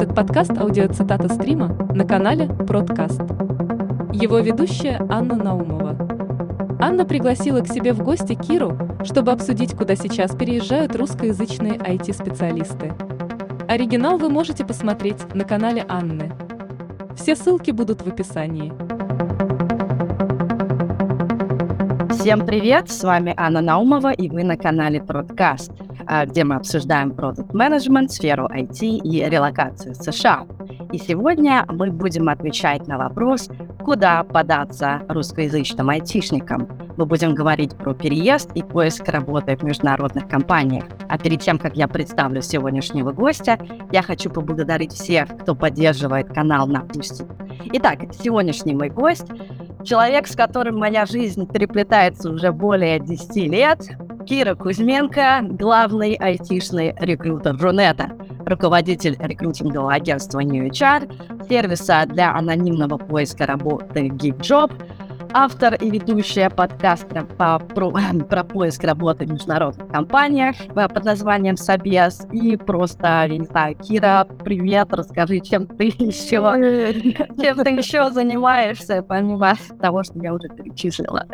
Этот подкаст – аудиоцитата стрима на канале Продкаст. Его ведущая Анна Наумова. Анна пригласила к себе в гости Киру, чтобы обсудить, куда сейчас переезжают русскоязычные IT-специалисты. Оригинал вы можете посмотреть на канале Анны. Все ссылки будут в описании. Всем привет, с вами Анна Наумова, и вы на канале Продкаст. А, где мы обсуждаем продукт менеджмент сферу IT и релокацию в США. И сегодня мы будем отвечать на вопрос, куда податься русскоязычным айтишникам. Мы будем говорить про переезд и поиск работы в международных компаниях. А перед тем, как я представлю сегодняшнего гостя, я хочу поблагодарить всех, кто поддерживает канал на Пусти. Итак, сегодняшний мой гость Человек, с которым моя жизнь переплетается уже более 10 лет, Кира Кузьменко, главный айтишный рекрутер Рунета, руководитель рекрутингового агентства New HR, сервиса для анонимного поиска работы GeekJob, автор и ведущая подкаста по, про, про поиск работы в международных компаниях э, под названием Собес. И просто, я не знаю, Кира, привет, расскажи, чем ты еще, чем ты еще занимаешься, помимо того, что я уже перечислила.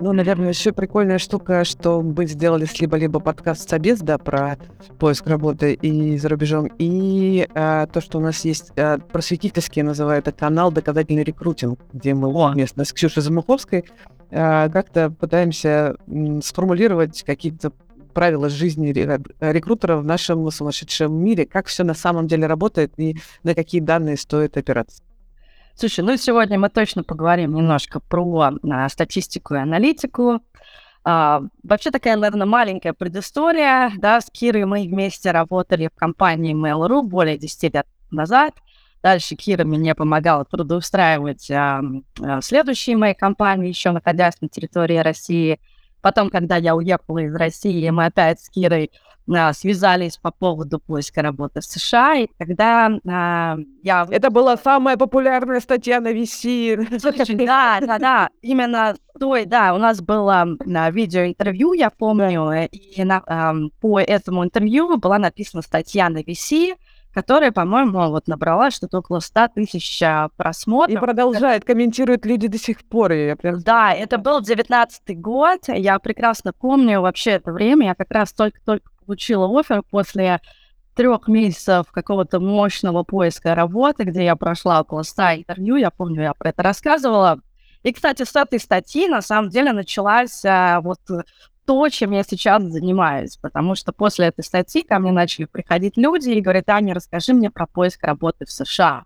Ну, наверное, еще прикольная штука, что мы сделали с либо-либо подкаст «Собес», да, про поиск работы и за рубежом, и а, то, что у нас есть а, просветительский, называют это канал «Доказательный рекрутинг», где мы вместе с Ксюшей Замуховской а, как-то пытаемся м, сформулировать какие-то правила жизни рекрутера в нашем сумасшедшем мире, как все на самом деле работает и на какие данные стоит опираться. Слушай, ну сегодня мы точно поговорим немножко про а, статистику и аналитику. А, вообще такая, наверное, маленькая предыстория. Да, с Кирой мы вместе работали в компании Mail.ru более 10 лет назад. Дальше Кира мне помогала трудоустраивать а, а, следующие мои компании, еще находясь на территории России. Потом, когда я уехала из России, мы опять с Кирой связались по поводу поиска работы в США, и когда а, я... Это была самая популярная статья на VC. Слушай, да, да, да, именно той, да, у нас было на видеоинтервью, я помню, и на, а, по этому интервью была написана статья на VC, которая, по-моему, вот набрала что-то около 100 тысяч а, просмотров. И продолжает, комментируют люди до сих пор. Я прям... Да, это был 19 год, я прекрасно помню вообще это время, я как раз только-только получила офер после трех месяцев какого-то мощного поиска работы, где я прошла около 100 интервью, я помню, я про это рассказывала. И, кстати, с этой статьи на самом деле началась а, вот то, чем я сейчас занимаюсь, потому что после этой статьи ко мне начали приходить люди и говорят, Аня, расскажи мне про поиск работы в США.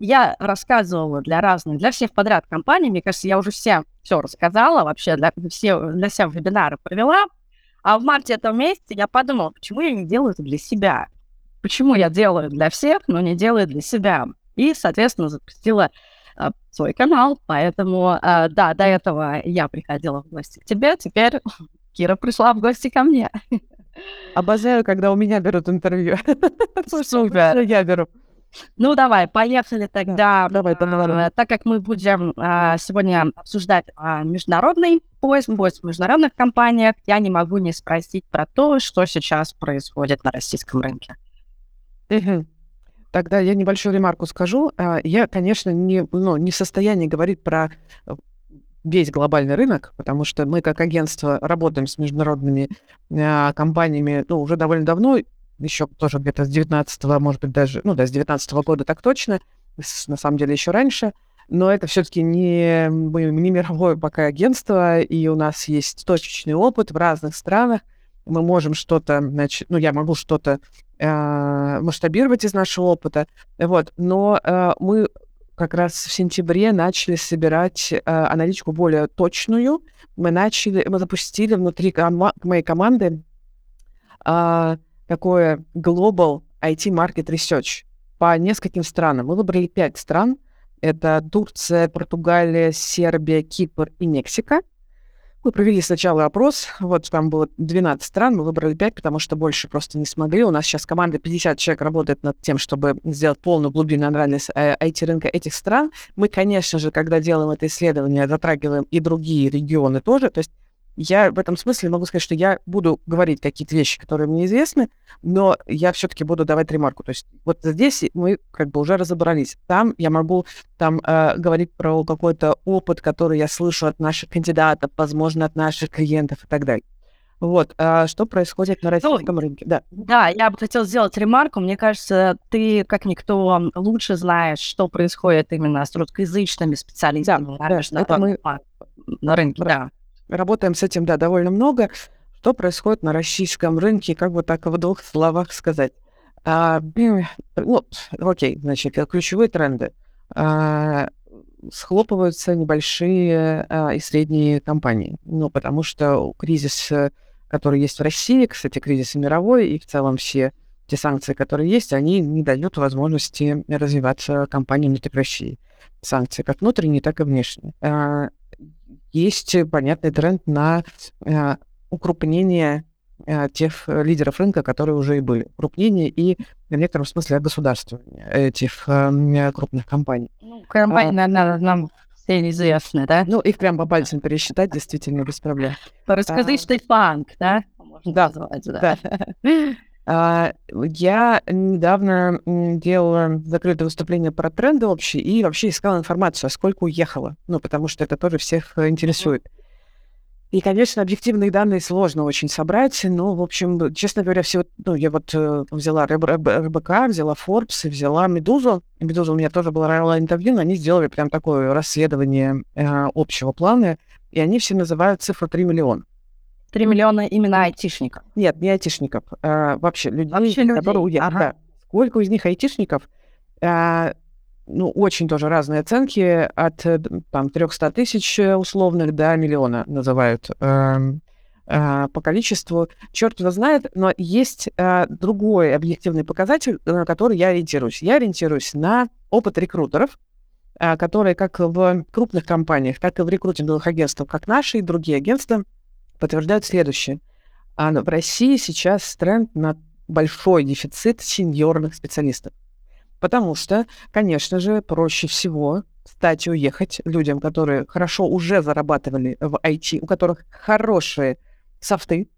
Я рассказывала для разных, для всех подряд компаний, мне кажется, я уже всем все рассказала, вообще для, все, для всех вебинары провела, а в марте этого месяца я подумала, почему я не делаю это для себя? Почему я делаю для всех, но не делаю для себя? И, соответственно, запустила э, свой канал, поэтому, э, да, до этого я приходила в гости к тебе, теперь Кира пришла в гости ко мне. Обожаю, когда у меня берут интервью. Супер. Я беру. Ну, давай, поехали тогда. Давай, давай. Так как мы будем а, сегодня обсуждать а, международный поиск, поиск в международных компаниях, я не могу не спросить про то, что сейчас происходит на российском рынке. Тогда я небольшую ремарку скажу. А, я, конечно, не, ну, не в состоянии говорить про весь глобальный рынок, потому что мы как агентство работаем с международными э, компаниями ну, уже довольно давно, еще тоже где-то с 19 может быть, даже, ну да, с 19 года так точно, с, на самом деле еще раньше, но это все-таки не, не мировое пока агентство, и у нас есть точечный опыт в разных странах, мы можем что-то, значит, ну, я могу что-то э, масштабировать из нашего опыта, вот, но э, мы как раз в сентябре начали собирать э, аналитику более точную. Мы начали, мы запустили внутри ком- моей команды э, такое Global IT Market Research по нескольким странам. Мы выбрали пять стран. Это Турция, Португалия, Сербия, Кипр и Мексика. Мы провели сначала опрос, вот там было 12 стран, мы выбрали 5, потому что больше просто не смогли. У нас сейчас команда 50 человек работает над тем, чтобы сделать полную глубинную анализ IT-рынка э, этих стран. Мы, конечно же, когда делаем это исследование, затрагиваем и другие регионы тоже, то есть я в этом смысле могу сказать, что я буду говорить какие-то вещи, которые мне известны, но я все-таки буду давать ремарку. То есть вот здесь мы как бы уже разобрались. Там я могу там э, говорить про какой-то опыт, который я слышу от наших кандидатов, возможно, от наших клиентов и так далее. Вот, а что происходит на российском ну, рынке? Да. да, я бы хотела сделать ремарку. Мне кажется, ты, как никто, лучше знаешь, что происходит именно с русскоязычными специалистами. Да, да, это мы на рынке, да. Работаем с этим, да, довольно много. Что происходит на российском рынке, как бы так в двух словах сказать? А, ну, окей, значит, ключевые тренды. А, схлопываются небольшие а, и средние компании. Ну, потому что кризис который есть в России, кстати, кризис мировой, и в целом все те санкции, которые есть, они не дают возможности развиваться компаниям внутри России. Санкции как внутренние, так и внешние. А, есть понятный тренд на а, укрупнение а, тех лидеров рынка, которые уже и были. Укрупнение и в некотором смысле огосударствование этих крупных компаний. Ну, компания, а, наверное, нам все известны, да? Ну, их прям по пальцам пересчитать действительно без проблем. Расскажи, а... что фанк, да? Да, назвать, да. да. А, я недавно делала закрытое выступление про тренды общие и вообще искала информацию, а сколько уехало. Ну, потому что это тоже всех э, интересует. И, конечно, объективные данные сложно очень собрать, но, в общем, честно говоря, все, ну, я вот э, взяла РБК, взяла Forbes, взяла Медузу. Медуза у меня тоже была интервью, но они сделали прям такое расследование э, общего плана, и они все называют цифру 3 миллиона. 3 миллиона именно айтишников? Нет, не айтишников, а вообще людей, вообще людей. которые уехали. Ага. Да. Сколько из них айтишников? А, ну, очень тоже разные оценки, от э, там 300 тысяч э, условных до миллиона называют э, э, по количеству. Черт его знает, но есть э, другой объективный показатель, на который я ориентируюсь. Я ориентируюсь на опыт рекрутеров, э, которые как в крупных компаниях, так и в рекрутинговых агентствах, как наши и другие агентства, подтверждают следующее. А в России сейчас тренд на большой дефицит сеньорных специалистов. Потому что, конечно же, проще всего стать и уехать людям, которые хорошо уже зарабатывали в IT, у которых хорошие софты,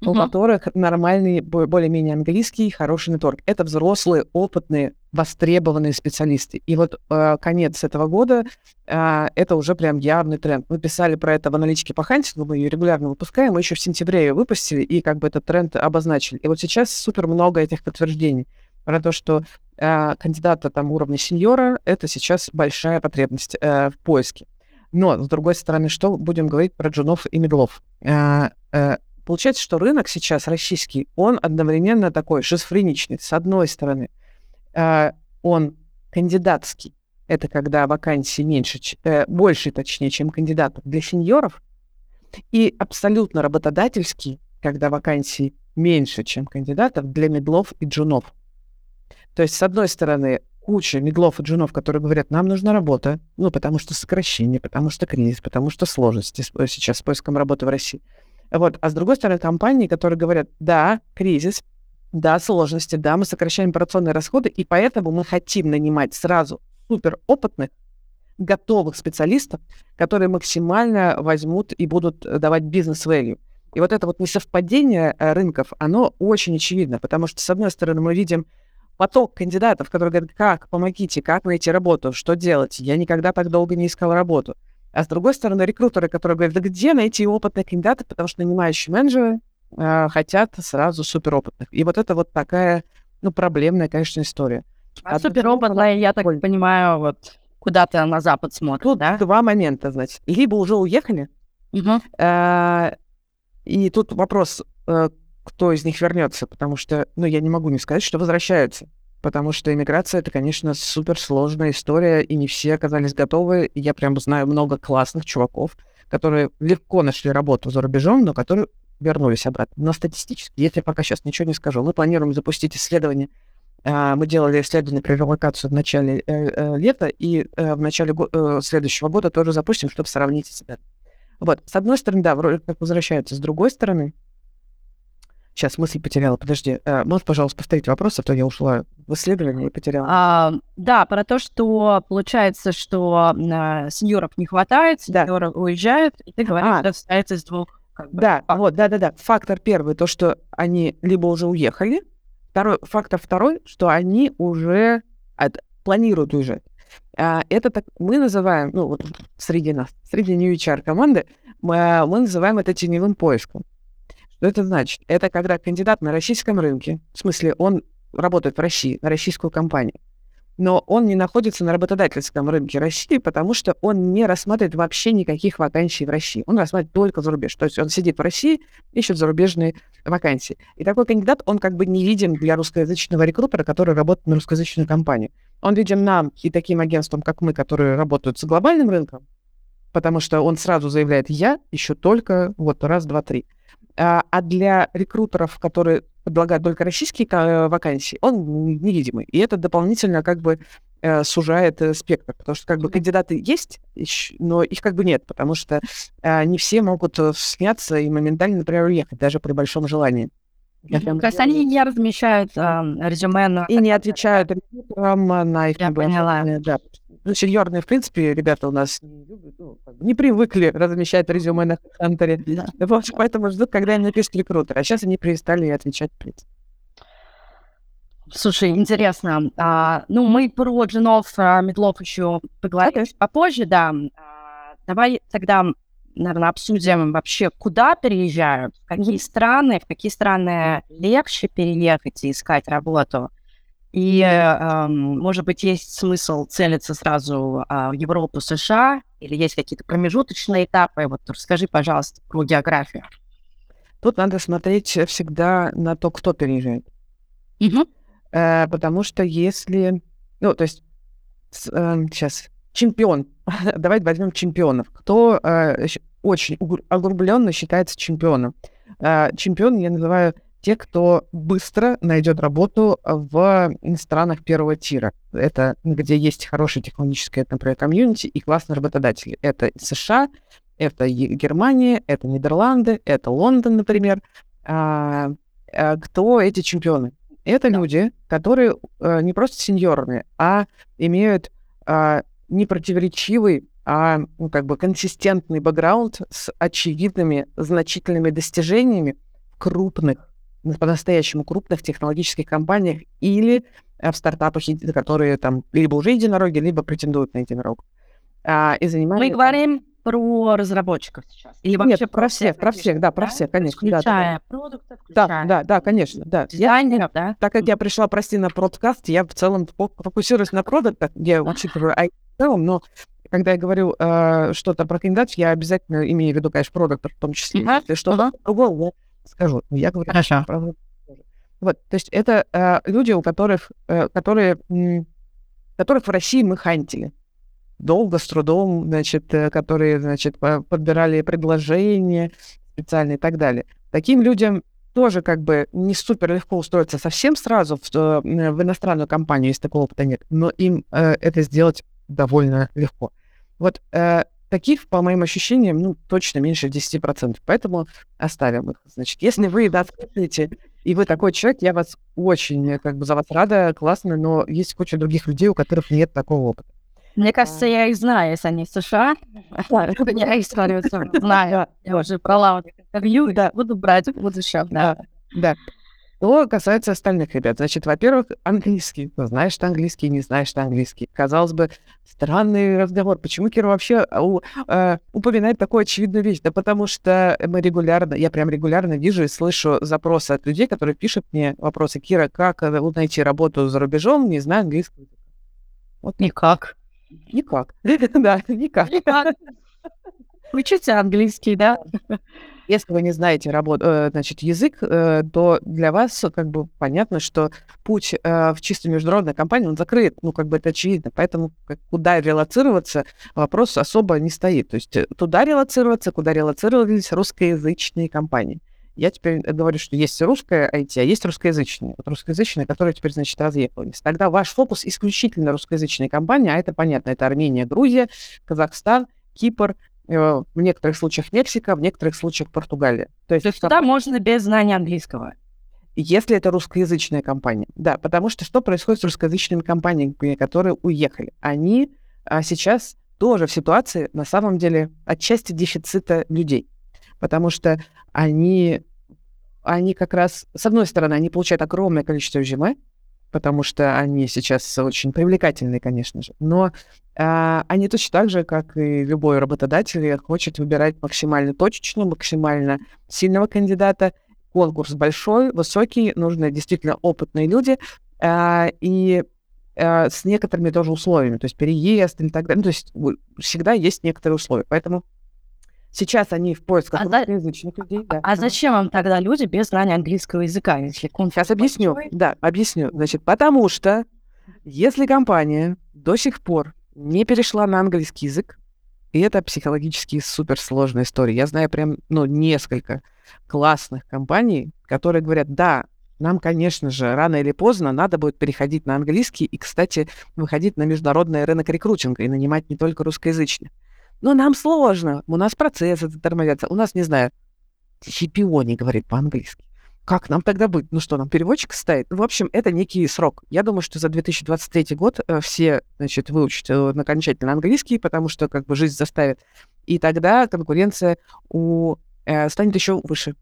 uh-huh. у которых нормальный, более-менее английский, хороший нетворк. Это взрослые, опытные, востребованные специалисты. И вот э, конец этого года э, это уже прям явный тренд. Мы писали про это в аналитике по хантингу, мы ее регулярно выпускаем, мы еще в сентябре ее выпустили и как бы этот тренд обозначили. И вот сейчас супер много этих подтверждений про то, что э, кандидата там уровня сеньора — это сейчас большая потребность э, в поиске. Но, с другой стороны, что будем говорить про джунов и медлов? Э, э, получается, что рынок сейчас российский, он одновременно такой шизофреничный. С одной стороны, он кандидатский, это когда вакансий меньше, э, больше, точнее, чем кандидатов для сеньоров, и абсолютно работодательский, когда вакансий меньше, чем кандидатов для медлов и джунов. То есть, с одной стороны, куча медлов и джунов, которые говорят, нам нужна работа, ну, потому что сокращение, потому что кризис, потому что сложности сейчас с поиском работы в России. Вот. А с другой стороны, компании, которые говорят, да, кризис, да, сложности, да, мы сокращаем операционные расходы, и поэтому мы хотим нанимать сразу суперопытных, готовых специалистов, которые максимально возьмут и будут давать бизнес-value. И вот это вот несовпадение э, рынков, оно очень очевидно, потому что, с одной стороны, мы видим поток кандидатов, которые говорят, как, помогите, как найти работу, что делать, я никогда так долго не искал работу. А с другой стороны, рекрутеры, которые говорят, да где найти опытных кандидатов, потому что нанимающие менеджеры э, хотят сразу суперопытных. И вот это вот такая, ну, проблемная, конечно, история. А, а суперопытная, я так понимаю, вот куда-то на запад смотрят, Тут да? два момента, значит. Либо уже уехали, угу. э, и тут вопрос, э, кто из них вернется, потому что, ну, я не могу не сказать, что возвращаются. Потому что иммиграция это, конечно, суперсложная история, и не все оказались готовы. Я прям знаю много классных чуваков, которые легко нашли работу за рубежом, но которые вернулись обратно. Но статистически, тебе пока сейчас ничего не скажу. Мы планируем запустить исследование. А, мы делали исследование про релокацию в начале э, э, лета, и э, в начале следующего года тоже запустим, чтобы сравнить себя. Вот, с одной стороны, да, вроде как возвращаются. С другой стороны, Сейчас мысль потеряла. Подожди. Э, можешь, пожалуйста, повторить вопрос, а то я ушла в исследование и потеряла. А, да, про то, что получается, что э, сеньоров не хватает, сеньоры да. уезжают, и ты говоришь, а. что состоит из двух как бы, Да, факт. вот, да-да-да. Фактор первый, то, что они либо уже уехали. Второй, фактор второй, что они уже от- планируют уезжать. А, это так мы называем, ну, вот среди нас, среди New HR команды, мы, мы называем это теневым поиском. Что это значит? Это когда кандидат на российском рынке, в смысле, он работает в России, на российскую компанию, но он не находится на работодательском рынке России, потому что он не рассматривает вообще никаких вакансий в России. Он рассматривает только за рубеж. То есть он сидит в России, ищет зарубежные вакансии. И такой кандидат, он как бы не виден для русскоязычного рекрутера, который работает на русскоязычную компанию. Он виден нам и таким агентствам, как мы, которые работают с глобальным рынком, потому что он сразу заявляет «я еще только вот раз, два, три». А, а для рекрутеров, которые предлагают только российские ка- вакансии, он невидимый. И это дополнительно как бы э, сужает э, спектр, потому что как бы кандидаты есть, но их как бы нет, потому что э, не все могут э, сняться и моментально, например, уехать, даже при большом желании. Я прям То есть они не размещают а, резюме на... и не отвечают рекрутерам на их Я поняла. Да. Ну, сеньорные, в принципе, ребята у нас не, любят, ну, не привыкли размещать резюме на Хантере. Да. Вот, поэтому ждут, когда им напишет рекрутер. А сейчас они перестали отвечать, в принципе. Слушай, интересно. А, ну, мы про джинов а, медлов еще поговорим попозже, да. А, давай тогда, наверное, обсудим вообще, куда переезжают, в какие страны, в какие страны легче переехать и искать работу. И, эм, может быть, есть смысл целиться сразу а, в Европу, США, или есть какие-то промежуточные этапы. Вот расскажи, пожалуйста, про географию. Тут надо смотреть всегда на то, кто переезжает. Э, потому что если... Ну, то есть, сейчас, чемпион. Давайте возьмем чемпионов. Кто э, очень огрубленно считается чемпионом? Э, чемпион я называю те, кто быстро найдет работу в странах первого тира. Это где есть хорошее технологическое, например, комьюнити и классные работодатели. Это США, это Германия, это Нидерланды, это Лондон, например. А, а, кто эти чемпионы? Это Да. люди, которые э, не просто сеньорные, а имеют а, непротиворечивый, а ну, как бы консистентный бэкграунд с очевидными значительными достижениями в крупных, по-настоящему крупных технологических компаниях или э, в стартапах, которые там либо уже единороги, либо претендуют на единорог. А, и занимались Мы говорим про разработчиков сейчас. Или вообще Нет, про всех, про всех, да, про всех, конечно, да, да, да. Включая продукты, Да, включая да, да, конечно, да. Я- дизайнеров, да? так как я пришла, прости, на подкаст, я в целом фо- фокусируюсь на продуктах, я учитываю IT в целом, но когда я говорю э, что-то про кандидатов, я обязательно имею в виду, конечно, продукт в том числе. Если что-то я скажу. Но Я говорю Хорошо. про тоже. Вот, то есть это э, люди, у которых, э, которые, м, которых в России мы хантили. Долго, с трудом, значит, э, которые, значит, по- подбирали предложения специальные и так далее. Таким людям тоже как бы не супер легко устроиться совсем сразу в, э, в иностранную компанию, если такого опыта нет, но им э, это сделать довольно легко. Вот э, таких, по моим ощущениям, ну, точно меньше 10%, поэтому оставим их. Значит, если вы да, слушаете, и вы такой человек, я вас очень э, как бы за вас рада, классно, но есть куча других людей, у которых нет такого опыта. Мне кажется, я их знаю, если они из США. Я их историю знаю. Я уже брала интервью, да, буду брать в будущем, да. Да. Что касается остальных ребят, значит, во-первых, английский. Ну, знаешь ты английский, не знаешь ты английский. Казалось бы, странный разговор. Почему Кира вообще а, у- э, упоминает такую очевидную вещь? Да потому что мы регулярно, я прям регулярно вижу и слышу запросы от людей, которые пишут мне вопросы. Кира, как э, найти работу за рубежом, не знаю английского языка?» Вот Никак. никак. Да, никак. Никак. Учите английский, да? Если вы не знаете работу, э, значит, язык, э, то для вас э, как бы понятно, что путь в чисто международную компанию, он закрыт, ну, как бы это очевидно. Поэтому куда релацироваться, вопрос особо не стоит. То есть туда релацироваться, куда релацировались русскоязычные компании. Я теперь говорю, что есть русская IT, а есть русскоязычная. Вот русскоязычная, которая теперь, значит, разъехалась. Тогда ваш фокус исключительно русскоязычные компании, а это понятно, это Армения, Грузия, Казахстан, Кипр, в некоторых случаях Мексика, в некоторых случаях Португалия. То есть, То есть туда можно без знания английского. если это русскоязычная компания. Да, потому что что происходит с русскоязычными компаниями, которые уехали? Они а, сейчас тоже в ситуации, на самом деле, отчасти дефицита людей. потому что они, они как раз, с одной стороны, они получают огромное количество резюме, потому что они сейчас очень привлекательные, конечно же, но а, они точно так же, как и любой работодатель, хочет выбирать максимально точечно, максимально сильного кандидата. Конкурс большой, высокий, нужны действительно опытные люди, а, и а, с некоторыми тоже условиями, то есть переезд и так далее. Ну, то есть всегда есть некоторые условия. Поэтому сейчас они в поисках а русскоязычных за... людей. Да. А зачем вам тогда люди без знания английского языка? Если сейчас объясню. Да, объясню. Значит, потому что если компания до сих пор не перешла на английский язык, и это психологически суперсложная история. Я знаю прям, ну, несколько классных компаний, которые говорят, да, нам, конечно же, рано или поздно надо будет переходить на английский и, кстати, выходить на международный рынок рекрутинга и нанимать не только русскоязычных. Но нам сложно, у нас процессы тормозятся, у нас, не знаю, CPO не говорит по-английски. Как нам тогда быть? Ну что, нам переводчик ставить? В общем, это некий срок. Я думаю, что за 2023 год э, все, значит, выучат э, окончательно английский, потому что как бы жизнь заставит. И тогда конкуренция у, э, станет еще выше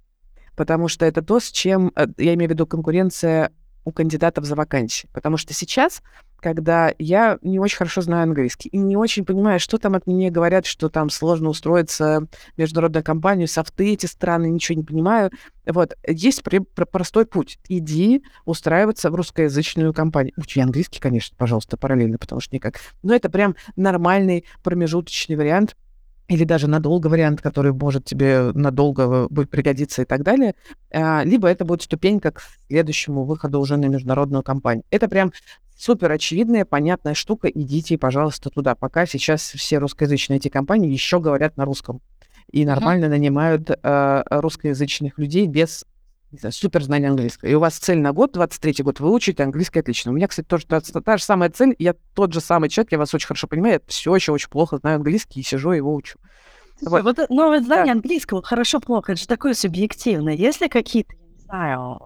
потому что это то, с чем, э, я имею в виду конкуренция у кандидатов за вакансии. Потому что сейчас, когда я не очень хорошо знаю английский и не очень понимаю, что там от меня говорят, что там сложно устроиться в международную компанию, софты эти страны, ничего не понимаю. Вот, есть при, при, простой путь. Иди устраиваться в русскоязычную компанию. Учи английский, конечно, пожалуйста, параллельно, потому что никак. Но это прям нормальный промежуточный вариант — или даже надолго вариант, который может тебе надолго будет пригодиться и так далее, а, либо это будет ступенька к следующему выходу уже на международную компанию. Это прям супер очевидная, понятная штука. Идите, пожалуйста, туда. Пока сейчас все русскоязычные эти компании еще говорят на русском и нормально uh-huh. нанимают э, русскоязычных людей без знаю, супер знание английского. И у вас цель на год, 23 год, выучить английский отлично. У меня, кстати, тоже та, та же самая цель. Я тот же самый человек, я вас очень хорошо понимаю. Я все еще очень плохо знаю английский и сижу его учу. Вот. Вот, вот знание да. английского хорошо-плохо, это же такое субъективное. Есть ли какие-то, не знаю,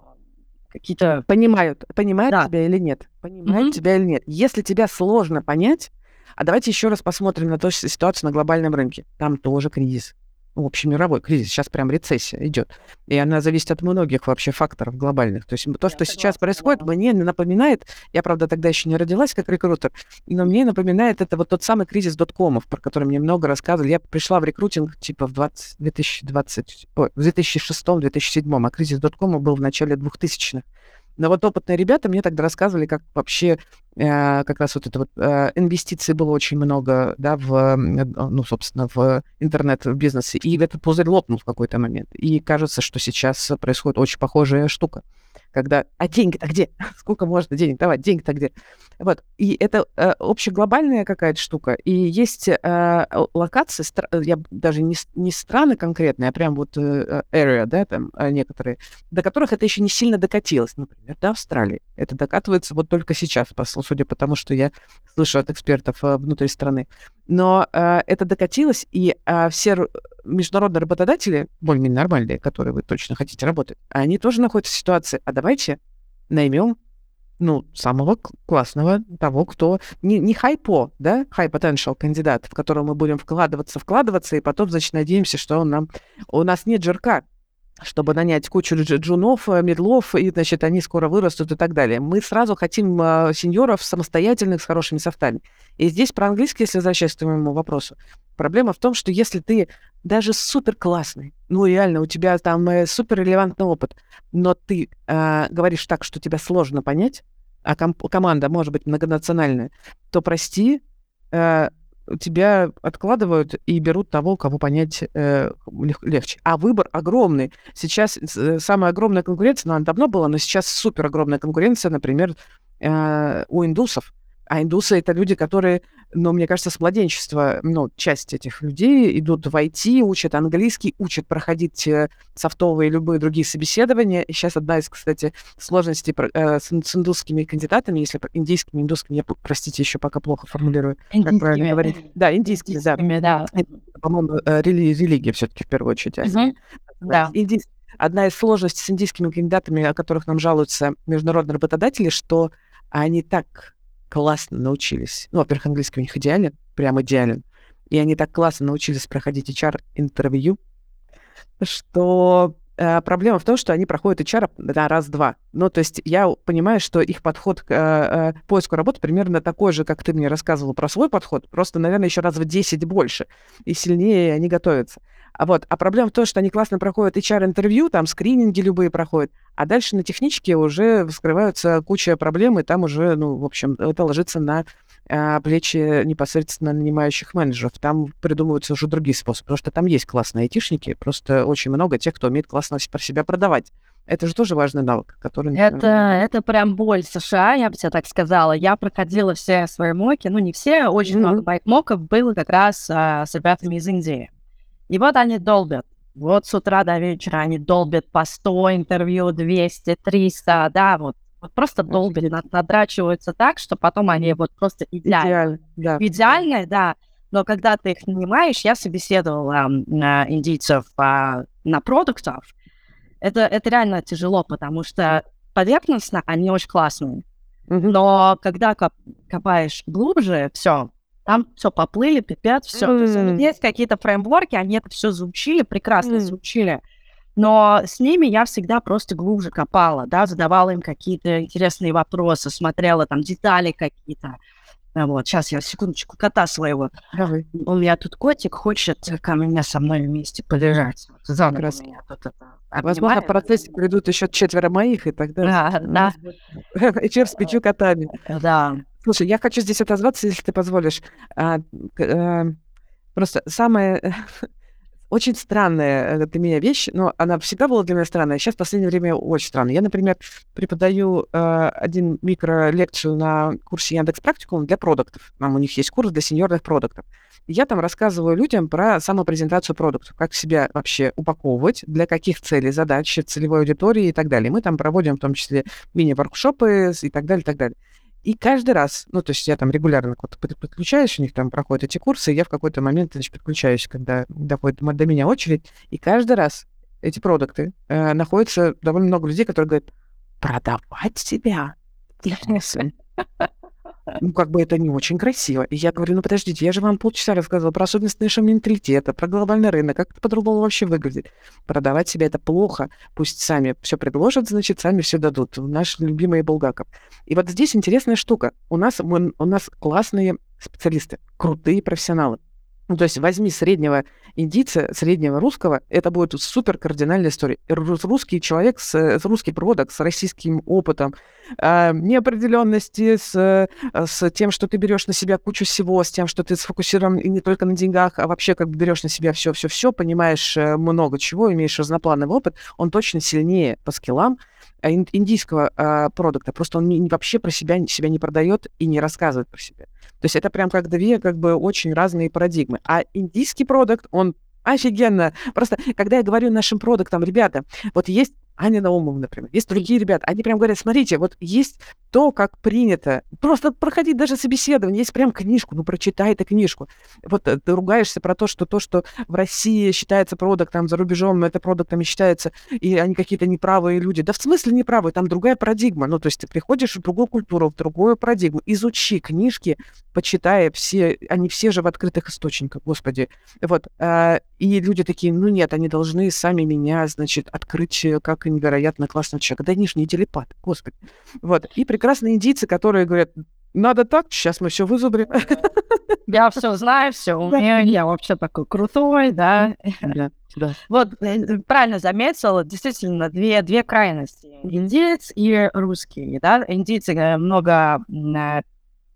какие-то... Понимают, понимают да. тебя или нет? Понимают mm-hmm. тебя или нет? Если тебя сложно понять, а давайте еще раз посмотрим на ту ситуацию на глобальном рынке. Там тоже кризис в общем мировой кризис, сейчас прям рецессия идет. И она зависит от многих вообще факторов глобальных. То есть то, что сейчас происходит, мне напоминает, я, правда, тогда еще не родилась как рекрутер, но мне напоминает это вот тот самый кризис доткомов, про который мне много рассказывали. Я пришла в рекрутинг типа в 20, 2020, ой, в 2006-2007, а кризис доткомов был в начале 2000-х. Но вот опытные ребята мне тогда рассказывали, как вообще как раз вот это вот э, инвестиций было очень много, да, в, ну, собственно, в интернет-бизнесе. И этот пузырь лопнул в какой-то момент. И кажется, что сейчас происходит очень похожая штука когда «А деньги-то где? Сколько можно денег давать? Деньги-то где?» Вот. И это э, общеглобальная какая-то штука. И есть э, локации, э, я даже не, не страны конкретные, а прям вот э, area, да, там э, некоторые, до которых это еще не сильно докатилось. Например, до Австралии. Это докатывается вот только сейчас, судя по тому, что я слышу от экспертов э, внутри страны. Но э, это докатилось, и э, все международные работодатели, более-менее нормальные, которые вы точно хотите работать, они тоже находятся в ситуации, а давайте наймем ну, самого классного, того, кто не, не хайпо, да, high potential кандидат, в которого мы будем вкладываться, вкладываться, и потом, значит, надеемся, что он нам... У нас нет жирка, чтобы нанять кучу джунов, э, медлов, и, значит, они скоро вырастут и так далее. Мы сразу хотим э, сеньоров самостоятельных с хорошими софтами. И здесь про английский, если возвращаться к моему вопросу, проблема в том, что если ты даже супер классный, ну реально, у тебя там э, супер релевантный опыт, но ты э, говоришь так, что тебя сложно понять, а ком- команда может быть многонациональная, то прости, э, тебя откладывают и берут того, кого понять э, легче. А выбор огромный. Сейчас э, самая огромная конкуренция, она давно была, но сейчас супер огромная конкуренция, например, э, у индусов. А индусы — это люди, которые, ну, мне кажется, с младенчества, ну, часть этих людей идут в IT, учат английский, учат проходить э, софтовые и любые другие собеседования. И сейчас одна из, кстати, сложностей э, с, индусскими кандидатами, если индийскими, индусскими, я, простите, еще пока плохо формулирую, как правильно говорить. Да, индийскими, индийскими да. да. По-моему, э, рели- религия все-таки в первую очередь. Угу. Да. Индийский одна из сложностей с индийскими кандидатами, о которых нам жалуются международные работодатели, что они так классно научились. Ну, во-первых, английский у них идеален, прям идеален. И они так классно научились проходить HR-интервью, что проблема в том, что они проходят HR на раз-два. Ну, то есть я понимаю, что их подход к э, э, поиску работы примерно такой же, как ты мне рассказывала про свой подход, просто, наверное, еще раз в 10 больше, и сильнее они готовятся. А вот, а проблема в том, что они классно проходят HR-интервью, там скрининги любые проходят, а дальше на техничке уже вскрываются куча проблем, и там уже, ну, в общем, это ложится на плечи непосредственно нанимающих менеджеров. Там придумываются уже другие способы, потому что там есть классные айтишники, просто очень много тех, кто умеет классно про себя продавать. Это же тоже важный навык, который... Это, это прям боль США, я бы тебе так сказала. Я проходила все свои моки, ну не все, очень mm-hmm. много моих моков было как раз а, с ребятами из Индии. И вот они долбят. Вот с утра до вечера они долбят по 100 интервью, 200, 300, да, вот вот просто долбили, надрачиваются так, что потом они вот просто идеально. Идеально, да. Идеально, да. Но когда ты их нанимаешь, я собеседовала э, индийцев э, на продуктов, это, это реально тяжело, потому что поверхностно они очень классные. Mm-hmm. Но когда коп- копаешь глубже, все, там все поплыли, пипят, все. Mm-hmm. Есть какие-то фреймворки, они это все заучили, прекрасно mm-hmm. заучили. Но с ними я всегда просто глубже копала, да, задавала им какие-то интересные вопросы, смотрела там детали какие-то. А вот, сейчас я секундочку кота своего. Давай. У меня тут котик хочет ко мне со мной вместе полежать. Завтра меня тут это Возможно, в процессе придут еще четверо моих, и тогда... Да, да. И черт с пятью котами. Да. Слушай, я хочу здесь отозваться, если ты позволишь. А, а, просто самое очень странная э, для меня вещь, но она всегда была для меня странная, сейчас в последнее время очень странная. Я, например, преподаю э, один микролекцию на курсе Яндекс Практикум для продуктов. Там у них есть курс для сеньорных продуктов. Я там рассказываю людям про самопрезентацию продуктов, как себя вообще упаковывать, для каких целей, задач, целевой аудитории и так далее. Мы там проводим в том числе мини-воркшопы и так далее, и так далее. И каждый раз, ну, то есть я там регулярно подключаюсь, у них там проходят эти курсы, и я в какой-то момент, значит, подключаюсь, когда доходит до меня очередь, и каждый раз эти продукты э, находится довольно много людей, которые говорят, продавать себя? ну, как бы это не очень красиво. И я говорю, ну, подождите, я же вам полчаса рассказывала про особенности нашего менталитета, про глобальный рынок, как это по-другому вообще выглядит. Продавать себя это плохо. Пусть сами все предложат, значит, сами все дадут. Наш любимый Булгаков. И вот здесь интересная штука. У нас, мы, у нас классные специалисты, крутые профессионалы. Ну, то есть возьми среднего индийца, среднего русского, это будет супер кардинальная история. Русский человек, с, русский продукт, с российским опытом, э, неопределенности, с, с тем, что ты берешь на себя кучу всего, с тем, что ты сфокусирован и не только на деньгах, а вообще как берешь на себя все-все-все, понимаешь э, много чего, имеешь разноплановый опыт, он точно сильнее по скиллам, а, индийского э, продукта. Просто он не, вообще про себя, себя не продает и не рассказывает про себя. То есть это прям как две как бы очень разные парадигмы. А индийский продукт, он офигенно. Просто когда я говорю нашим продуктам, ребята, вот есть Аня Наумова, например, есть другие ребята, они прям говорят, смотрите, вот есть то, как принято, просто проходить даже собеседование, есть прям книжку, ну прочитай эту книжку. Вот э, ты ругаешься про то, что то, что в России считается продуктом, за рубежом это продуктами считается, и они какие-то неправые люди. Да в смысле неправые, там другая парадигма. Ну, то есть ты приходишь в другую культуру, в другую парадигму, изучи книжки, почитай все, они все же в открытых источниках, господи. Вот. А, и люди такие, ну нет, они должны сами меня, значит, открыть э, как невероятно классного человека. Да не телепат, господи. Вот. И прекрасные индийцы, которые говорят, надо так, сейчас мы все вызубрим. Я все знаю, все умею, я вообще такой крутой, да. да, да. Вот, э, правильно заметила, действительно, две, две крайности. Индиец и русский, да. Индийцы э, много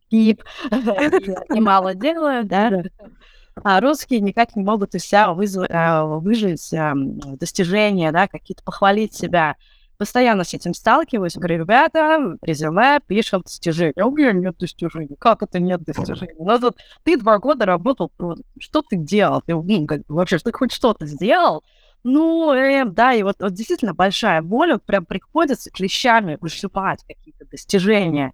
пип и мало делают, да а русские никак не могут из себя вызвать, а, выжить достижения, да, какие-то похвалить себя. Постоянно с этим сталкиваюсь. Говорю, ребята, резюме, пишем достижения. У меня нет достижений. Как это нет достижений? Ну, тут ты два года работал, что ты делал? Ты, ну, как, вообще, ты хоть что-то сделал? Ну, э, да, и вот, вот действительно большая боль, вот прям приходится клещами вышибать какие-то достижения.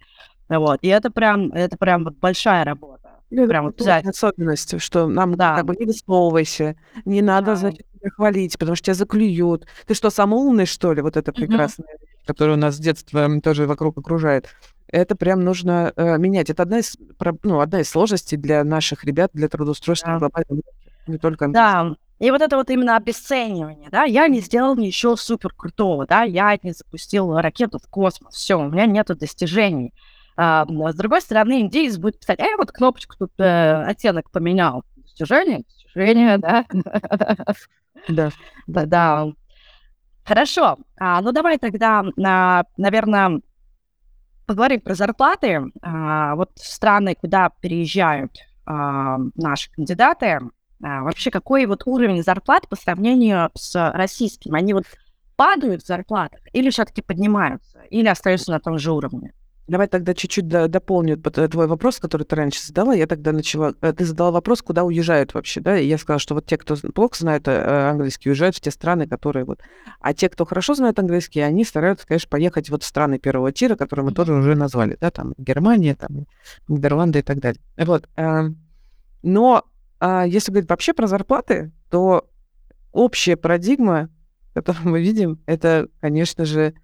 Вот, и это прям, это прям вот большая работа. Ну, Прям вот особенность, что нам да. как бы не высовывайся, не надо, да. значит, тебя хвалить, потому что тебя заклюют. Ты что, самый умный, что ли? Вот это прекрасное, угу. которое у нас с детства тоже вокруг окружает. Это прям нужно э, менять. Это одна из, ну, одна из сложностей для наших ребят, для трудоустройства да. глобального не только Да, И вот это вот именно обесценивание, да, я не сделал ничего супер крутого, да, я не запустил ракету в космос, все, у меня нету достижений. А, с другой стороны, индейец будет писать, а я вот кнопочку тут э, оттенок поменял. Достижение, достижение, да. Да. Да, да. Хорошо. А, ну, давай тогда, а, наверное, поговорим про зарплаты. А, вот страны, куда переезжают а, наши кандидаты, а, вообще какой вот уровень зарплат по сравнению с российским? Они вот падают в зарплатах или все-таки поднимаются, или остаются на том же уровне? Давай тогда чуть-чуть дополню э, твой вопрос, который ты раньше задала. Я тогда начала... Э, ты задала вопрос, куда уезжают вообще, да? И я сказала, что вот те, кто плохо знает э, английский, уезжают в те страны, которые вот... А те, кто хорошо знает английский, они стараются, конечно, поехать вот в страны первого тира, которые мы тоже уже назвали, да? Там Германия, там Нидерланды и так далее. Вот. Эм, но а, если говорить вообще про зарплаты, то общая парадигма, которую мы видим, это, конечно же,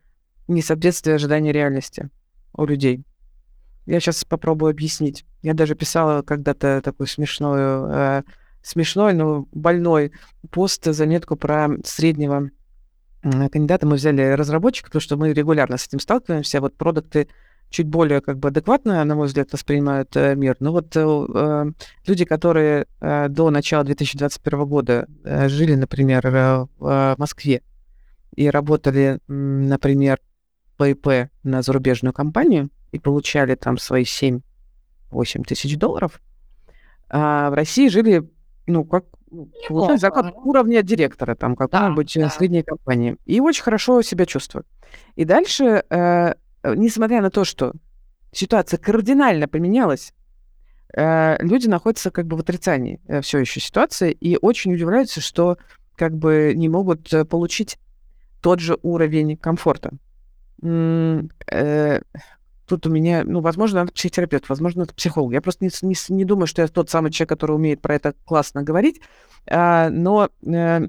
несоответствие ожиданий реальности у людей. Я сейчас попробую объяснить. Я даже писала когда-то такой смешной, э, смешной, но больной пост, заметку про среднего э, кандидата. Мы взяли разработчика, потому что мы регулярно с этим сталкиваемся. Вот продукты чуть более как бы адекватно, на мой взгляд, воспринимают э, мир. Но вот э, люди, которые э, до начала 2021 года э, жили, например, э, в Москве и работали, например, ПИП на зарубежную компанию и получали там свои 7-8 тысяч долларов, а в России жили, ну, как получали зарплату уровня директора там какой-нибудь да, да. средней компании. И очень хорошо себя чувствуют. И дальше, э, несмотря на то, что ситуация кардинально поменялась, э, люди находятся как бы в отрицании э, все еще ситуации и очень удивляются, что как бы не могут э, получить тот же уровень комфорта. Э, тут у меня, ну, возможно, это психотерапевт, возможно, это психолог. Я просто не, не, не думаю, что я тот самый человек, который умеет про это классно говорить. А, но э,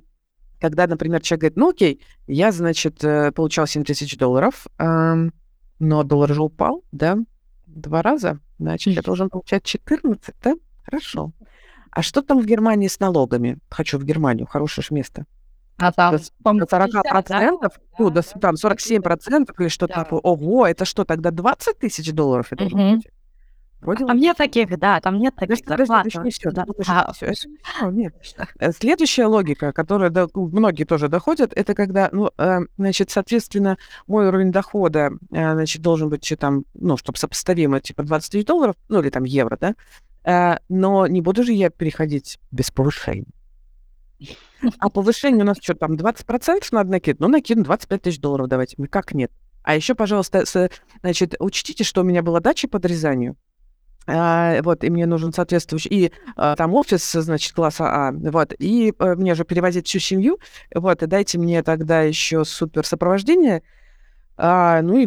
когда, например, человек говорит, ну, окей, я, значит, э, получал 7 тысяч долларов, но доллар же упал, да, два раза, значит, я должен получать 14, да? Хорошо. А что там в Германии с налогами? Хочу в Германию, хорошее же место. А там, до 40 процентов, да? ну, до, там 47 процентов или что-то да. такое. Ого, это что, тогда 20 тысяч долларов это угу. Вроде там нет таких, да, там нет таких зарплат. Следующая логика, которая до, многие тоже доходят, это когда, ну, э, значит, соответственно, мой уровень дохода, э, значит, должен быть там, ну, чтобы сопоставимо, типа 20 тысяч долларов, ну, или там евро, да, э, но не буду же я переходить без повышения. А повышение у нас что там, 20% надо накинуть? Ну, накину 25 тысяч долларов давайте. Как нет? А еще, пожалуйста, с, значит, учтите, что у меня была дача по дорезанию. А, вот, и мне нужен соответствующий, и а, там офис, значит, класса А, вот, и а, мне же перевозить всю семью, вот, и дайте мне тогда еще супер сопровождение, а, ну и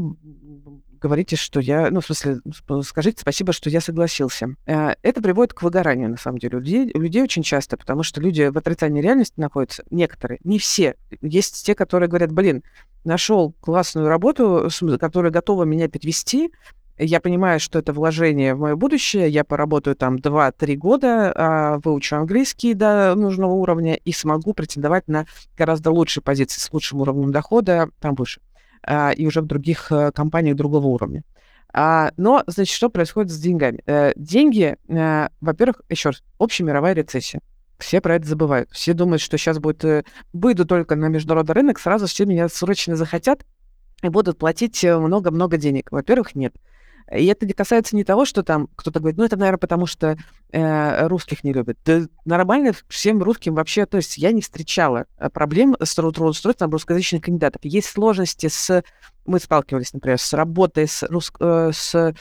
говорите, что я, ну, в смысле, скажите спасибо, что я согласился. Э, это приводит к выгоранию, на самом деле, людей, людей очень часто, потому что люди в отрицании реальности находятся, некоторые, не все. Есть те, которые говорят, блин, нашел классную работу, которая готова меня перевести, я понимаю, что это вложение в мое будущее, я поработаю там 2-3 года, а, выучу английский до нужного уровня и смогу претендовать на гораздо лучшие позиции с лучшим уровнем дохода, там выше. А, и уже в других э, компаниях другого уровня. А, но, значит, что происходит с деньгами? Э, деньги, э, во-первых, еще раз, общемировая рецессия. Все про это забывают. Все думают, что сейчас будет... Выйду только на международный рынок, сразу все меня срочно захотят и будут платить много-много денег. Во-первых, нет. И это касается не того, что там кто-то говорит, ну это, наверное, потому что э, русских не любят. Да нормально всем русским вообще, то есть я не встречала э, проблем с трудоустройством русскоязычных кандидатов. Есть сложности с... Мы сталкивались, например, с работой с, рус, э, с э,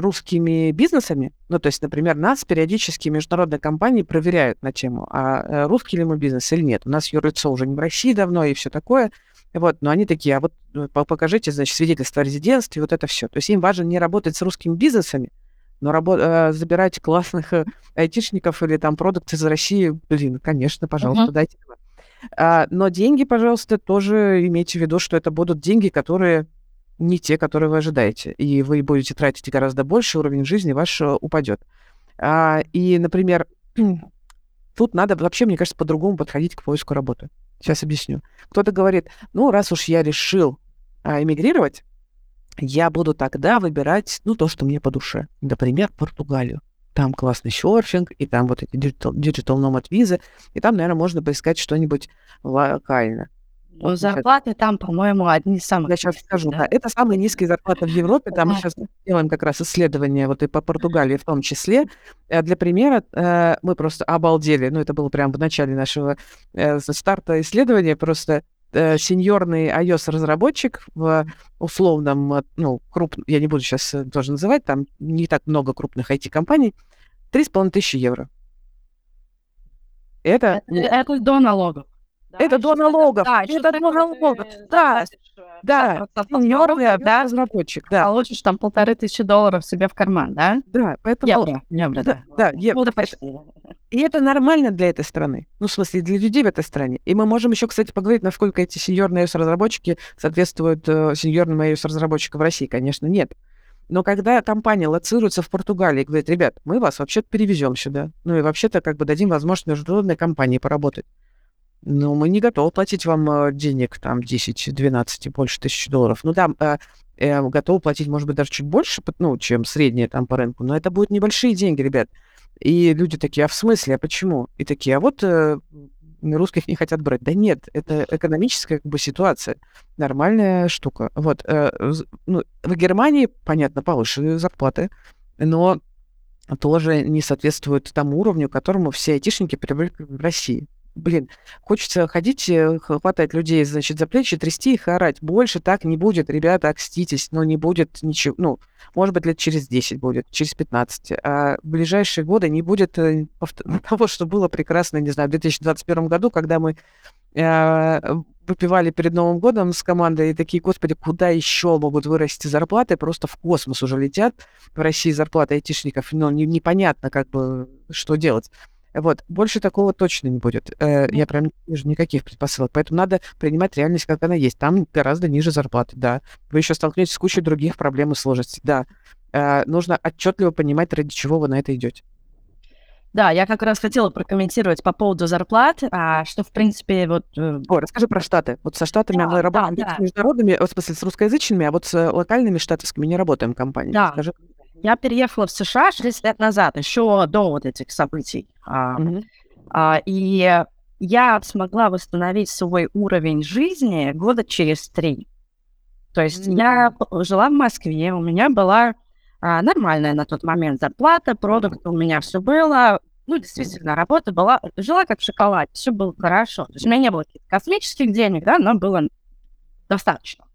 русскими бизнесами. Ну, то есть, например, нас периодически международные компании проверяют на тему, а э, русский ли мы бизнес или нет. У нас юрлицо уже не в России давно и все такое. Вот, но они такие, а вот ну, покажите, значит, свидетельство о резидентстве, вот это все. То есть им важно не работать с русскими бизнесами, но рабо- э, забирать классных э, айтишников или там продукты из России, блин, конечно, пожалуйста, uh-huh. дайте. А, но деньги, пожалуйста, тоже имейте в виду, что это будут деньги, которые не те, которые вы ожидаете. И вы будете тратить гораздо больше, уровень жизни ваш э, упадет. А, и, например, тут надо вообще, мне кажется, по-другому подходить к поиску работы. Сейчас объясню. Кто-то говорит, ну, раз уж я решил а, эмигрировать, я буду тогда выбирать, ну, то, что мне по душе. Например, Португалию. Там классный серфинг, и там вот эти digital, digital nomad визы, и там, наверное, можно поискать что-нибудь локально. Зарплаты там, по-моему, одни из самых. Я сейчас скажу, да. Это самые низкие зарплаты в Европе. Там мы сейчас делаем как раз исследования, вот и по Португалии в том числе. Э, для примера, э, мы просто обалдели. Ну, это было прямо в начале нашего э, старта исследования. Просто сеньорный iOS-разработчик в условном, ну, крупном, я не буду сейчас тоже называть, там не так много крупных IT-компаний, 3,5 тысячи евро. Это... Это до налогов. Это до налогов. Да, это до налогов. Да, да. Сеньорный, да, разработчик, да. Получишь там полторы тысячи долларов себе в карман, да? Да, поэтому... Евро, евро, да. Да, евро. И это нормально для этой страны. Ну, в смысле, для людей в этой стране. И мы можем еще, кстати, поговорить, насколько эти сеньорные iOS-разработчики соответствуют э, сеньорным iOS-разработчикам в России. Конечно, нет. Но когда компания лоцируется в Португалии и говорит, ребят, мы вас вообще-то перевезем сюда. Ну и вообще-то как бы дадим возможность международной компании поработать. Ну, мы не готовы платить вам э, денег, там, 10, 12 и больше тысяч долларов. Ну, там, э, э, готовы платить, может быть, даже чуть больше, ну, чем среднее там по рынку, но это будут небольшие деньги, ребят. И люди такие, а в смысле, а почему? И такие, а вот э, русских не хотят брать. Да нет, это экономическая как бы ситуация, нормальная штука. Вот, э, ну, в Германии, понятно, повыше зарплаты, но тоже не соответствует тому уровню, которому все айтишники привыкли в России блин, хочется ходить, э, хватать людей, значит, за плечи, трясти их, орать. Больше так не будет, ребята, окститесь, но не будет ничего, ну, может быть, лет через 10 будет, через 15. А в ближайшие годы не будет э, того, что было прекрасно, не знаю, в 2021 году, когда мы э, выпивали перед Новым годом с командой и такие, господи, куда еще могут вырасти зарплаты? Просто в космос уже летят. В России зарплаты айтишников, не, непонятно, как бы, что делать. Вот, больше такого точно не будет. Э, я прям не вижу никаких предпосылок. Поэтому надо принимать реальность, как она есть. Там гораздо ниже зарплаты, да. Вы еще столкнетесь с кучей других проблем и сложностей, да. Э, нужно отчетливо понимать, ради чего вы на это идете. Да, я как раз хотела прокомментировать по поводу зарплат, а, что, в принципе, вот... Э, О, расскажи про Штаты. Вот со Штатами да, мы работаем да, да. с международными, в смысле, с русскоязычными, а вот с локальными штатовскими не работаем компаниями. Да. Скажи. Я переехала в США 6 лет назад, еще до вот этих событий. Mm-hmm. А, и я смогла восстановить свой уровень жизни года через три. То есть mm-hmm. я жила в Москве, у меня была а, нормальная на тот момент зарплата, продукты у меня все было. Ну, действительно, работа была, жила как в шоколаде, все было хорошо. То есть у меня не было каких-то космических денег, да, но было достаточно.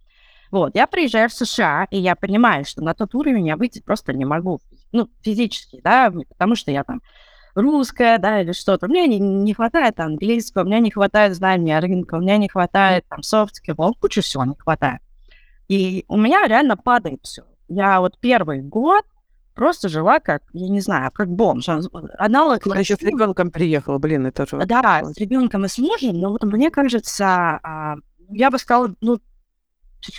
Вот, я приезжаю в США, и я понимаю, что на тот уровень я выйти просто не могу, ну, физически, да, потому что я там русская, да, или что-то. Мне не, не хватает английского, мне не хватает знания рынка, мне не хватает там soft skills, кучу всего не хватает. И у меня реально падает все. Я вот первый год просто жила как, я не знаю, как бомж. Аналог... Ты еще с ребенком приехала, блин, это же... Да, с ребенком и с мужем, но вот мне кажется, а, я бы сказала, ну,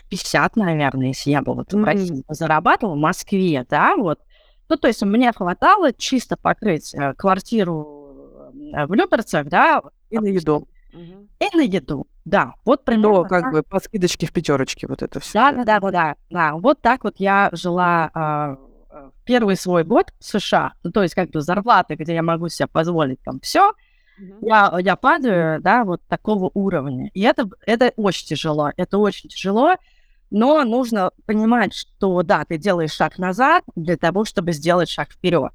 50, наверное, если я бы вот в России зарабатывала в Москве, да, вот. Ну, то есть мне хватало чисто покрыть э, квартиру э, в Люберцах, да. И на еду. И на еду, да. Вот примерно. Ну, как бы по скидочке в пятерочке вот это все. Да, да, да, да, да. Вот так вот я жила э, первый свой год в США. Ну, то есть как бы зарплаты, где я могу себе позволить там все, я, я падаю, да, вот такого уровня. И это, это очень тяжело, это очень тяжело, но нужно понимать, что, да, ты делаешь шаг назад для того, чтобы сделать шаг вперед.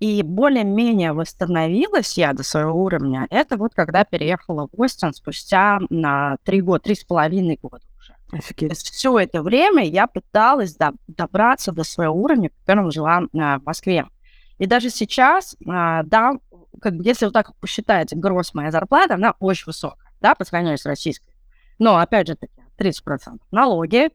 И более-менее восстановилась я до своего уровня, это вот когда переехала в Бостон спустя на три года, три с половиной года уже. Офигеть. Все это время я пыталась до, добраться до своего уровня, в котором жила а, в Москве. И даже сейчас, а, да, как бы, если вот так посчитать, гроз моя зарплата, она очень высокая, да, по сравнению с российской. Но, опять же таки, 30% налоги,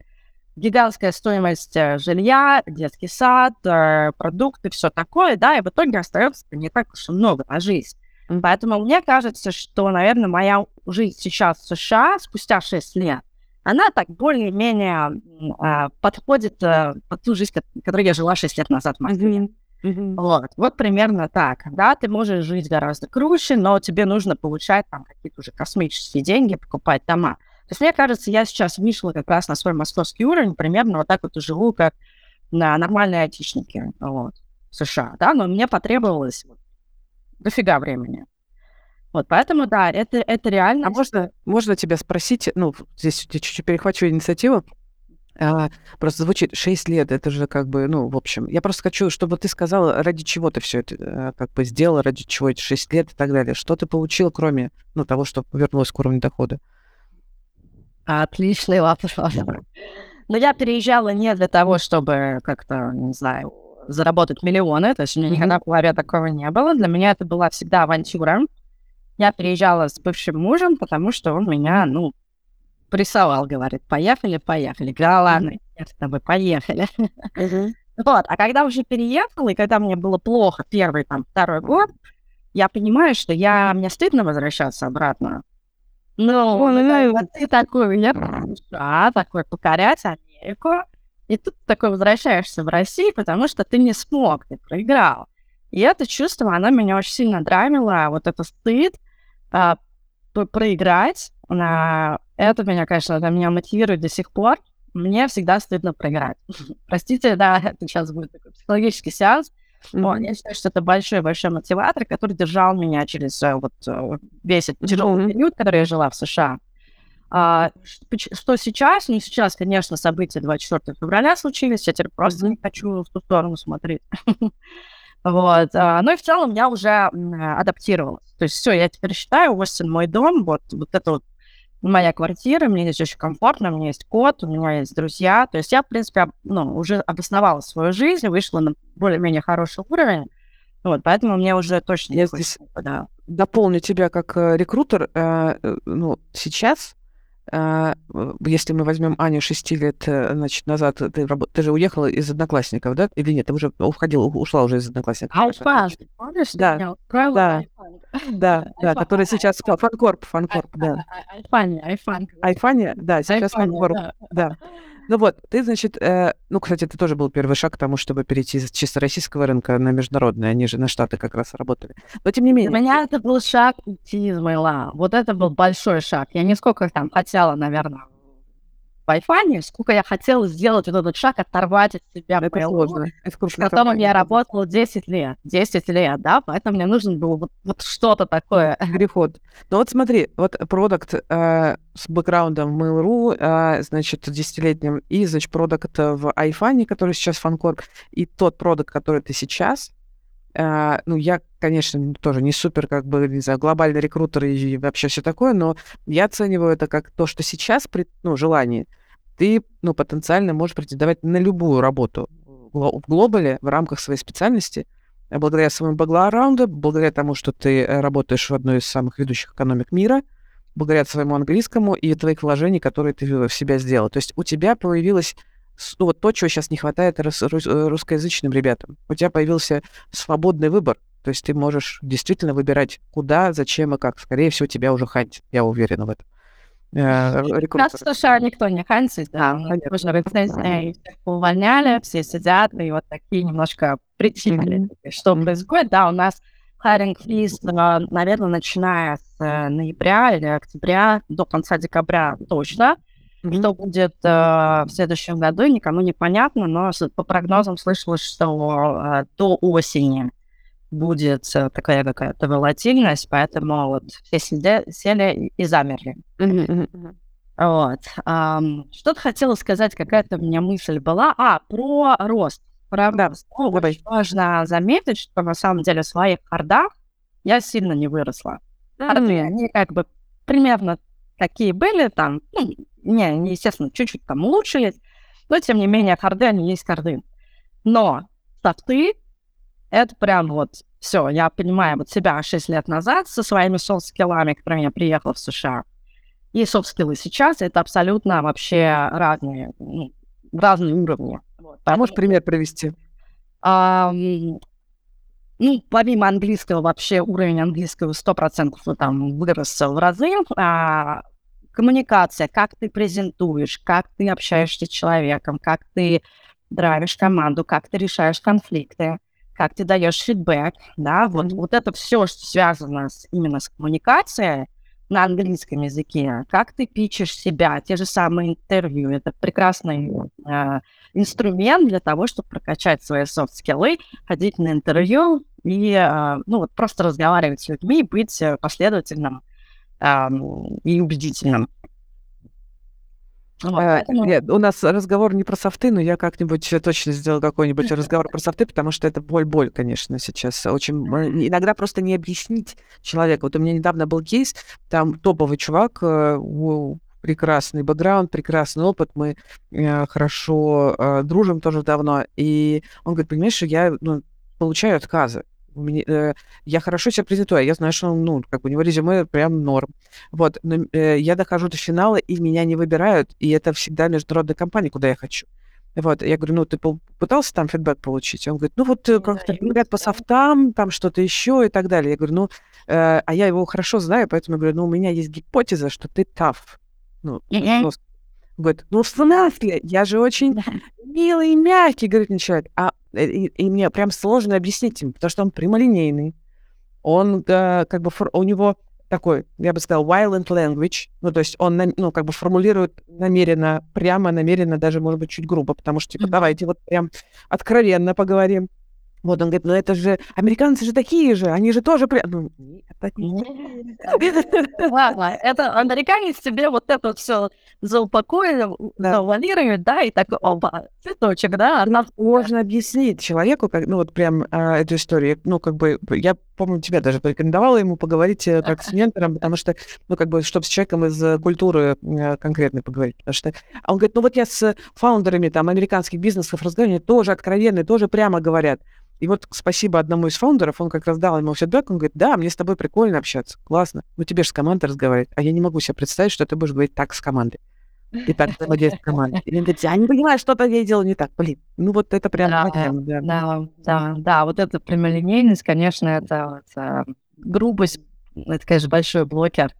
гигантская стоимость э, жилья, детский сад, э, продукты, все такое, да, и в итоге остается не так уж и много на жизнь. Поэтому мне кажется, что, наверное, моя жизнь сейчас в США спустя 6 лет, она так более-менее э, подходит э, под ту жизнь, которую я жила 6 лет назад в Москве. Mm-hmm. Вот, вот примерно так. Да, ты можешь жить гораздо круче, но тебе нужно получать там какие-то уже космические деньги, покупать дома. То есть, мне кажется, я сейчас вышла как раз на свой московский уровень, примерно вот так вот и живу, как на нормальные айтишники вот, в США, да, но мне потребовалось вот, дофига времени. Вот, поэтому, да, это, это реально. А можно, можно тебя спросить, ну, здесь я чуть-чуть перехвачу инициативу, а, просто звучит 6 лет, это же как бы, ну, в общем, я просто хочу, чтобы ты сказала, ради чего ты все это э, как бы сделала, ради чего эти 6 лет и так далее. Что ты получила, кроме, ну, того, что вернулась к уровню дохода? Отличный вопрос. Но я переезжала не для того, чтобы как-то, не знаю, заработать миллионы, то есть у меня никогда в голове такого не было. Для меня это была всегда авантюра. Я переезжала с бывшим мужем, потому что он меня, ну, прессовал, говорит, поехали, поехали. Да ладно, я с тобой, поехали. Вот, а когда уже переехала, и когда мне было плохо первый, там, второй год, я понимаю, что я, мне стыдно возвращаться обратно. Ну, ну, вот ты такой, я а, такой покорять Америку, и тут такой возвращаешься в Россию, потому что ты не смог, ты проиграл. И это чувство, оно меня очень сильно драйвило, вот это стыд, а, проиграть, а, это меня, конечно, это меня мотивирует до сих пор. Мне всегда стыдно проиграть. Простите, да, это сейчас будет такой психологический сеанс. Но mm-hmm. я считаю, что это большой-большой мотиватор, который держал меня через э, вот э, весь этот тяжелый mm-hmm. период, который я жила в США. А, что сейчас? Ну, сейчас, конечно, события 24 февраля случились, я теперь просто не хочу в ту сторону смотреть. Вот. А, ну и в целом я уже адаптировалась. То есть все, я теперь считаю, Остин мой дом, вот, вот это вот моя квартира, мне здесь очень комфортно, у меня есть кот, у меня есть друзья. То есть я, в принципе, ну, уже обосновала свою жизнь, вышла на более-менее хороший уровень. Вот, поэтому мне уже точно я здесь да. дополню тебя как э, рекрутер. Э, э, ну, сейчас если мы возьмем Аню 6 лет э, значит, назад, ты, ты же уехала из одноклассников, да? Или нет, ты уже уходила, ушла уже из одноклассников? Айфан, помнишь? Да, да, да, да, который сейчас фанкорп, фанкорп, да. Айфане, айфан. Айфане, да, сейчас фанкорп, да. Ну вот, ты, значит, э, ну, кстати, это тоже был первый шаг к тому, чтобы перейти с чисто российского рынка на международный, они же на Штаты как раз работали. Но тем не менее... Для меня это был шаг уйти из Майла. Вот это был большой шаг. Я не сколько там хотела, наверное, Wi-Fi, сколько я хотела сделать вот этот шаг, оторвать от себя это сложно. Это с которым я работала 10 лет. 10 лет, да, поэтому мне нужен был вот, вот что-то такое. Переход. Ну вот смотри, вот продукт э, с бэкграундом в Mail.ru, э, значит, десятилетним, и, значит, продукт в iFunny, который сейчас фанкорп, и тот продукт, который ты сейчас, Uh, ну, я, конечно, тоже не супер, как бы, не знаю, глобальный рекрутер и вообще все такое, но я оцениваю это как то, что сейчас, при, ну, желание, ты, ну, потенциально можешь претендовать на любую работу в глобале в рамках своей специальности, э, благодаря своему бэкграунду, благодаря тому, что ты э, работаешь в одной из самых ведущих экономик мира, благодаря своему английскому и твоих вложений, которые ты в себя сделал. То есть у тебя появилось ну, вот то, чего сейчас не хватает э, русскоязычным ребятам. У тебя появился свободный выбор. То есть ты можешь действительно выбирать, куда, зачем и как. Скорее всего, тебя уже хантит. Я уверена в этом. Э, Нас в США никто не хантит, да. Уже рецессия, увольняли, все сидят и вот такие немножко притихли. Что происходит? Да, у нас hiring freeze, наверное, начиная с э, ноября или октября до конца декабря точно. Что будет э, в следующем году, никому не понятно, но по прогнозам слышалось, что э, до осени будет э, такая какая-то волатильность, поэтому вот все сидя, сели и замерли. Вот. Um, что-то хотела сказать, какая-то у меня мысль была. А, про рост. Правда, ну, очень важно заметить, что на самом деле в своих хардах я сильно не выросла. Харды, они как бы примерно такие были там, ну, не, естественно, чуть-чуть там улучшились, но тем не менее харды, они есть харды. Но софты это прям вот все, я понимаю вот себя 6 лет назад со своими софт-скиллами, которыми я приехала в США, и софт-скиллы сейчас, это абсолютно вообще разные, ну, разные уровни. Вот. А можешь пример привести? А, ну, помимо английского, вообще уровень английского 100% там вырос в разы. А, коммуникация, как ты презентуешь, как ты общаешься с человеком, как ты драйвишь команду, как ты решаешь конфликты как ты даешь фидбэк, да, вот, mm-hmm. вот это все, что связано с, именно с коммуникацией на английском языке, как ты пичешь себя, те же самые интервью, это прекрасный э, инструмент для того, чтобы прокачать свои софт-скиллы, ходить на интервью и, э, ну, вот просто разговаривать с людьми, быть последовательным э, и убедительным. Вот, а, нет, у нас разговор не про софты, но я как-нибудь точно сделаю какой-нибудь разговор про софты, потому что это боль-боль, конечно, сейчас. Очень иногда просто не объяснить человеку. Вот у меня недавно был кейс, там топовый чувак, э, прекрасный бэкграунд, прекрасный опыт, мы э, хорошо э, дружим тоже давно, и он говорит, понимаешь, я ну, получаю отказы мне, э, я хорошо себя презентую, я знаю, что ну, как у него резюме прям норм. Вот, но э, я дохожу до финала, и меня не выбирают, и это всегда международная компания, куда я хочу. Вот, я говорю, ну, ты пытался там фидбэк получить? Он говорит, ну, вот э, как-то говорят по софтам, там что-то еще и так далее. Я говорю, ну, э, а я его хорошо знаю, поэтому я говорю, ну, у меня есть гипотеза, что ты таф. Ну. Говорит, ну, в смысле? Я же очень милый и мягкий, говорит человек. А и, и мне прям сложно объяснить им, потому что он прямолинейный. Он э, как бы у него такой, я бы сказал, violent language, ну, то есть он, ну, как бы формулирует намеренно, прямо, намеренно, даже, может быть, чуть грубо, потому что, типа, mm-hmm. давайте вот прям откровенно поговорим. Вот он говорит, ну это же, американцы же такие же, они же тоже... При... Ну, это Ладно, это американец тебе вот это все заупакует, завалирует, да, и такой, опа, цветочек, да, она... Можно объяснить человеку, как, ну вот прям а, эту историю, ну как бы, я, помню, тебя даже порекомендовала ему поговорить э, как с ментором, потому что, ну как бы, чтобы с человеком из э, культуры э, конкретно поговорить, потому что... А он говорит, ну вот я с фаундерами там американских бизнесов разговариваю, тоже откровенные, тоже прямо говорят. И вот спасибо одному из фаундеров, он как раз дал ему фидбэк, он говорит, да, мне с тобой прикольно общаться, классно. Ну тебе же с командой разговаривать, а я не могу себе представить, что ты будешь говорить так с командой. И так взаимодействовать с командой. И он говорит, я не понимаю, что-то я делаю не так. Блин, ну вот это прям... Да, прям, да. да, да, да, вот эта прямолинейность, конечно, это, это грубость, это, конечно, большой блокер.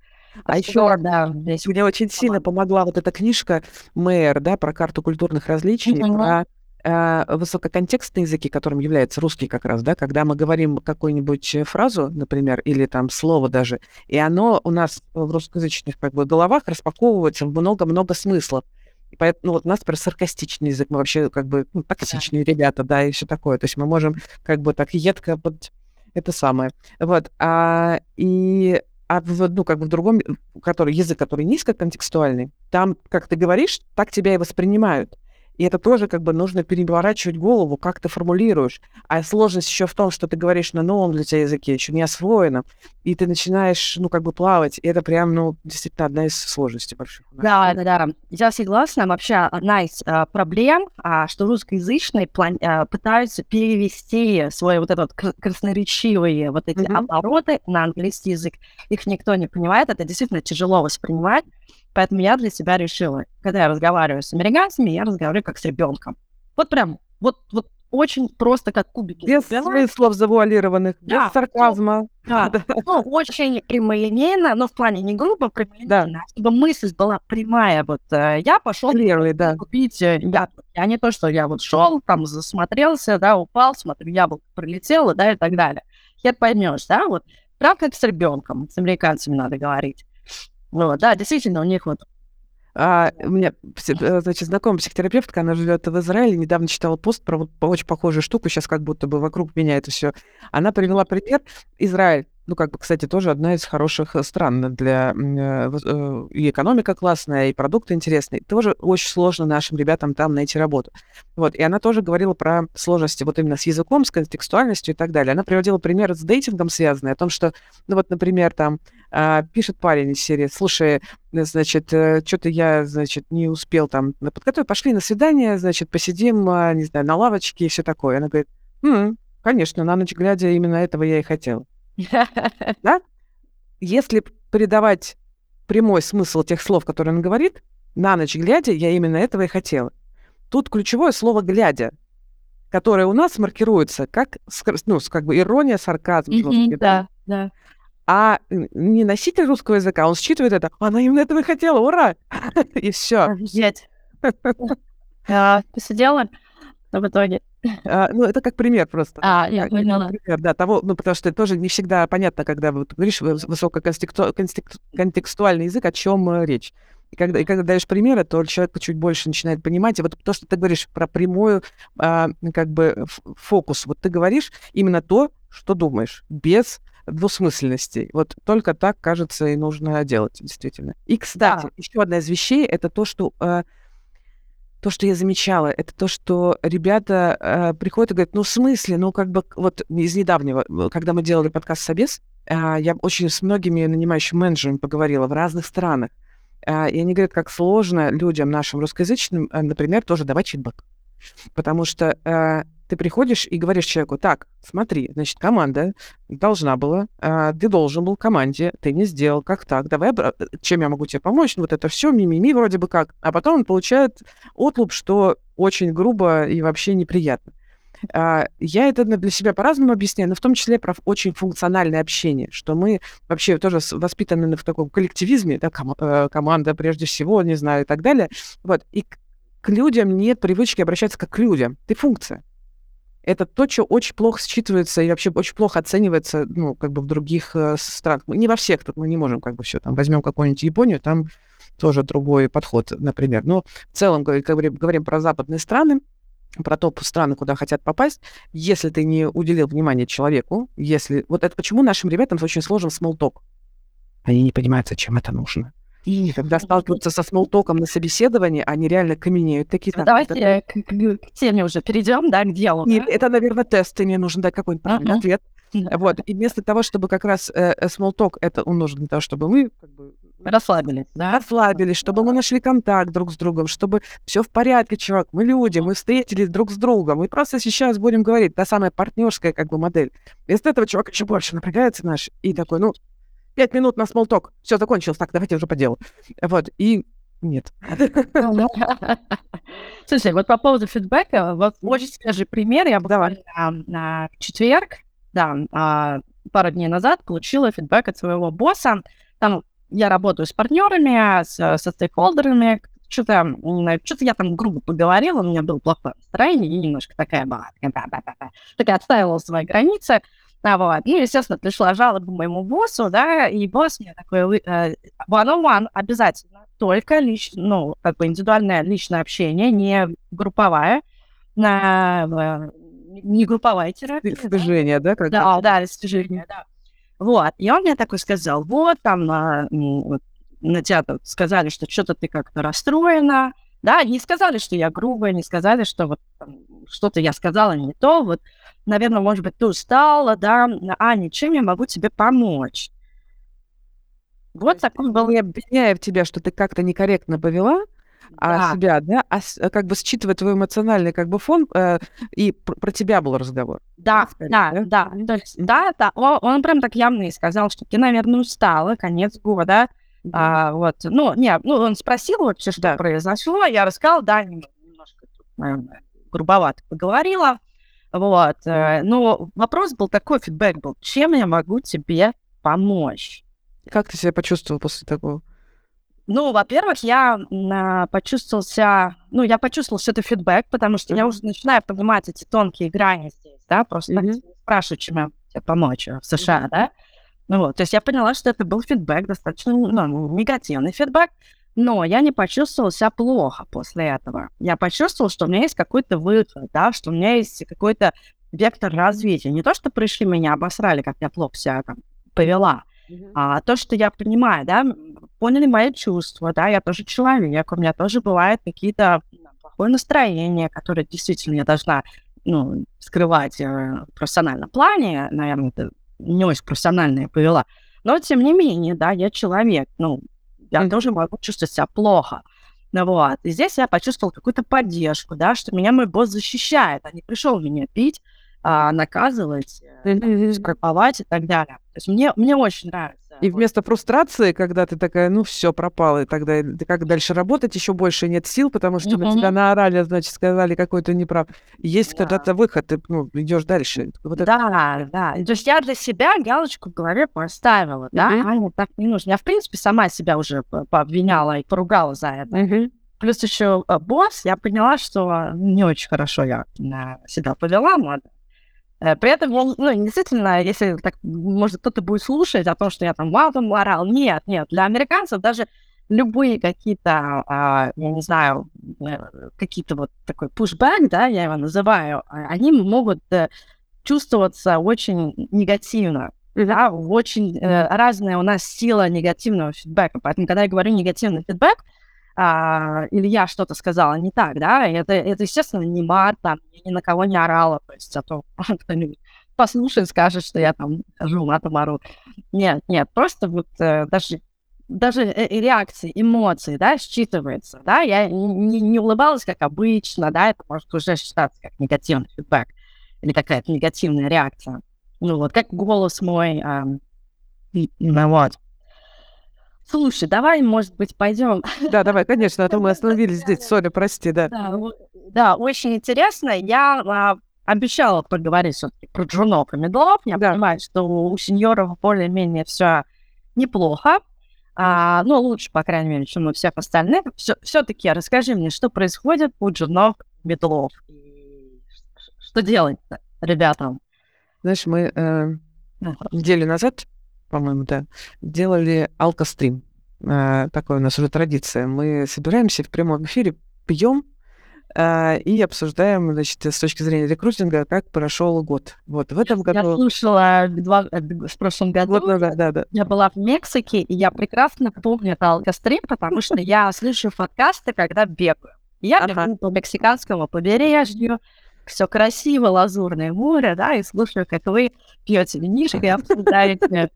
А еще, да, здесь... Мне очень сильно помогла вот эта книжка Мэр, да, про карту культурных различий, про высококонтекстные языки, которым является русский как раз, да, когда мы говорим какую-нибудь э, фразу, например, или там слово даже, и оно у нас в русскоязычных как бы головах распаковывается в много-много смыслов. И поэтому ну, вот у нас, например, саркастичный язык, мы вообще как бы ну, токсичные да. ребята, да, и все такое. То есть мы можем как бы так едко под это самое. Вот. А, и а в, ну, как бы в другом, который язык, который низкоконтекстуальный, там, как ты говоришь, так тебя и воспринимают. И это тоже как бы нужно переворачивать голову, как ты формулируешь. А сложность еще в том, что ты говоришь на новом для тебя языке, еще не освоенном, и ты начинаешь, ну, как бы плавать. И это прям, ну, действительно одна из сложностей больших. Да, да, да. Я согласна. Вообще одна из а, проблем, а, что русскоязычные план- а, пытаются перевести свои вот этот красноречивые вот эти mm-hmm. обороты на английский язык. Их никто не понимает. Это действительно тяжело воспринимать. Поэтому я для себя решила, когда я разговариваю с американцами, я разговариваю как с ребенком. Вот прям, вот, вот очень просто как кубики. Без смыслов завуалированных, да. без сарказма. Да, да. Ну, очень прямолинейно, но в плане не грубо прямолинейно, да. чтобы мысль была прямая. Вот э, я пошел да. купить э, яблоко. А не то, что я вот шел, там засмотрелся, да, упал, смотрю, яблоко прилетело, да, и так далее. Хер поймешь, да, вот прям как с ребенком, с американцами надо говорить. Вот, да, действительно, у них вот а, у меня, э, значит, знакомая психотерапевтка, она живет в Израиле, недавно читала пост про вот очень похожую штуку, сейчас как будто бы вокруг меня это все. Она привела пример. Израиль ну, как бы, кстати, тоже одна из хороших э, стран для... Э, э, и экономика классная, и продукты интересные. Тоже очень сложно нашим ребятам там найти работу. Вот, и она тоже говорила про сложности вот именно с языком, с контекстуальностью и так далее. Она приводила пример с дейтингом связанный, о том, что, ну, вот, например, там, а, пишет парень из серии, слушай, значит, что-то я, значит, не успел там подготовить, пошли на свидание, значит, посидим, а, не знаю, на лавочке и все такое. Она говорит, м-м, конечно, на ночь глядя именно этого я и хотела. Да? Если передавать прямой смысл тех слов, которые он говорит, на ночь глядя, я именно этого и хотела. Тут ключевое слово «глядя», которое у нас маркируется как, ну, как бы ирония, сарказм. Mm-hmm, да, да. А не носитель русского языка, он считывает это, она именно этого и хотела, ура! И все. Офигеть. Посидела в итоге? А, ну, это как пример просто. А, я Как поняла. Пример, да, того, ну, потому что тоже не всегда понятно, когда вот говоришь выс- высококонтекстуальный язык, о чем речь. И когда, и когда даешь примеры, то человек чуть больше начинает понимать. И вот то, что ты говоришь про прямую, а, как бы, фокус. Вот ты говоришь именно то, что думаешь, без двусмысленностей. Вот только так, кажется, и нужно делать, действительно. И, кстати, Да. еще одна из вещей, это то, что а, то, что я замечала, это то, что ребята э, приходят и говорят, ну, в смысле, ну, как бы, вот из недавнего, э, когда мы делали подкаст «Собес», э, я очень с многими нанимающими менеджерами поговорила в разных странах. Э, и они говорят, как сложно людям нашим русскоязычным, э, например, тоже давать фидбэк. Потому что э, ты приходишь и говоришь человеку, так, смотри, значит, команда должна была, а, ты должен был команде, ты не сделал, как так, давай, э, чем я могу тебе помочь, ну, вот это все мимими вроде бы как, а потом он получает отлуп, что очень грубо и вообще неприятно. А, Я это для себя по-разному объясняю, но в том числе про очень функциональное общение, что мы вообще тоже воспитаны в таком коллективизме, да, кома- э, команда прежде всего, не знаю, и так далее. Вот. И к людям нет привычки обращаться как к людям. Ты функция. Это то, что очень плохо считывается и вообще очень плохо оценивается, ну, как бы в других э, странах. Не во всех, тут мы не можем как бы все там. Возьмем какую-нибудь Японию, там тоже другой подход, например. Но в целом, говорим, говорим, говорим про западные страны, про топ страны, куда хотят попасть, если ты не уделил внимания человеку, если... Вот это почему нашим ребятам очень сложен смолток. Они не понимают, зачем это нужно. И когда сталкиваются со смолтоком на собеседовании, они реально каменеют. Такие, Ну, «Так, это- Давайте к, к- к теме уже перейдем, да, к делу. не, да? это, наверное, тест, ты мне нужен дать какой-нибудь правильный Ага. ответ. Да. Вот. И вместо того, чтобы как раз э, э, small talk, это он нужен для того, чтобы мы как бы, Расслабились, да? расслабились, чтобы мы нашли контакт друг с другом, чтобы все в порядке, чувак, мы люди, мы встретились друг с другом, мы просто сейчас будем говорить, та самая партнерская как бы модель. Вместо этого чувак еще больше напрягается наш и такой, ну, пять минут на смолток, все закончилось, так, давайте уже по делу. Вот, и нет. Слушай, вот по поводу фидбэка, вот очень свежий пример. Я буквально на, четверг, да, а, пару дней назад получила фидбэк от своего босса. Там я работаю с партнерами, с, со стейкхолдерами. Что-то, что-то я там грубо поговорила, у меня было плохое настроение, и немножко такая была, такая, отстаивала свои границы. А вот. Ну, естественно, пришла жалоба моему боссу, да, и босс мне такой, э, one-on-one обязательно, только лич, ну, как бы индивидуальное личное общение, не групповая, на, не групповая терапия. да. Движение, да? Как Да, да, достижение, да. Вот, и он мне такой сказал, вот, там, а, вот, на тебя сказали, что что-то ты как-то расстроена, да, не сказали, что я грубая, не сказали, что вот что-то я сказала не то, вот, наверное, может быть, ты устала, да, а, ничем я могу тебе помочь. Вот такой был... не обвиняя в тебя, что ты как-то некорректно повела а Да. себя, да, а как бы считывая твой эмоциональный как бы фон, э, и пр- про тебя был разговор. Да, скорее, да, да? да, то есть, да, да, он, он прям так явно и сказал, что ты, наверное, устала, конец года, а, вот, ну, не, ну, он спросил вообще, что произошло, я рассказала, да, нем- немножко, тут, наверное, грубовато поговорила, вот, э, но вопрос был такой, фидбэк был, чем я могу тебе помочь? Как ты себя почувствовал после такого? Ну, во-первых, я м, почувствовал себя, ну, я почувствовал, что это фидбэк, потому что я Мгм. уже начинаю понимать эти тонкие грани здесь, да, просто не спрашиваю, чем я тебе помочь э, в США, да. Ну вот, то есть я поняла, что это был фидбэк, достаточно, ну, негативный фидбэк, но я не почувствовала себя плохо после этого. Я почувствовала, что у меня есть какой-то выход, да, что у меня есть какой-то вектор развития. Не то, что пришли меня обосрали, как я плохо себя там повела, а то, что я понимаю, да, поняли мои чувства, да, я тоже человек, у меня тоже бывают какие-то ну, плохое настроение, которое действительно я должна, ну, скрывать э, в профессиональном плане, наверное, это не очень профессионально я повела, но тем не менее, да, я человек, ну, я Мгм. тоже могу чувствовать себя плохо. Ну вот, и здесь я почувствовала какую-то поддержку, да, что меня мой босс защищает, а не пришел меня пить, а, наказывать, скрыповать и так далее. То есть мне, мне очень нравится. И вместо фрустрации, когда ты такая, ну все, пропало, и тогда ты как дальше работать, еще больше нет сил, потому что на тебя наорали, значит, сказали, какой ты неправ. Есть Да. когда-то выход, ты ну, идешь дальше. Вот это- Да, да. То есть я для себя галочку в голове поставила, да, Мгм. Аня, так не нужно. Я, в принципе, сама себя уже пообвиняла и поругала за это. Мгм. плюс еще э, босс, я поняла, что не очень хорошо я себя повела, ладно. Э, при этом, он, ну, действительно, если так, может, кто-то будет слушать о том, что я там матом орал, нет, нет, для американцев даже любые какие-то, а, я не знаю, э, какие-то вот такой pushback, да, я его называю, а, они могут чувствоваться очень негативно. Да, очень э, разная у нас сила негативного фидбэка. Поэтому, когда я говорю негативный фидбэк, а, или я что-то сказала не так, да, это, это естественно, не мат, там, я ни на кого не орала, то есть, а то кто-нибудь послушает, скажет, что я там хожу матом ору. Нет, нет, просто вот э, даже даже э, реакции, эмоции, да, считывается, да, я не, не улыбалась, как обычно, да, это может уже считаться как негативный фидбэк или какая-то негативная реакция. Ну вот, как голос мой, а, ну вот. Слушай, давай, может быть, пойдем. Да, давай, конечно, а то мы остановились здесь. Sorry, прости, да. Да, да очень интересно. Я а, обещала поговорить все-таки про джунов и мидлов. Я да. понимаю, что у сеньоров более-менее все неплохо. А, ну, лучше, по крайней мере, чем у всех остальных. Все-таки расскажи мне, что происходит у джунов медлов. И что делать ребятам? Знаешь, мы э, неделю назад по-моему, да, делали алкострим. А, такая у нас уже традиция. Мы собираемся в прямом эфире, пьем а, и обсуждаем, значит, с точки зрения рекрутинга, как прошел год. Вот в этом году... Я слушала два, э, в прошлом году. Вот, да, да, да. Я была в Мексике, и я прекрасно помню это алкострим, потому что я слышу подкасты, когда бегаю. Я бегу по мексиканскому побережью, все красиво, лазурное море, да, и слушаю, как вы пьете винишко и обсуждаете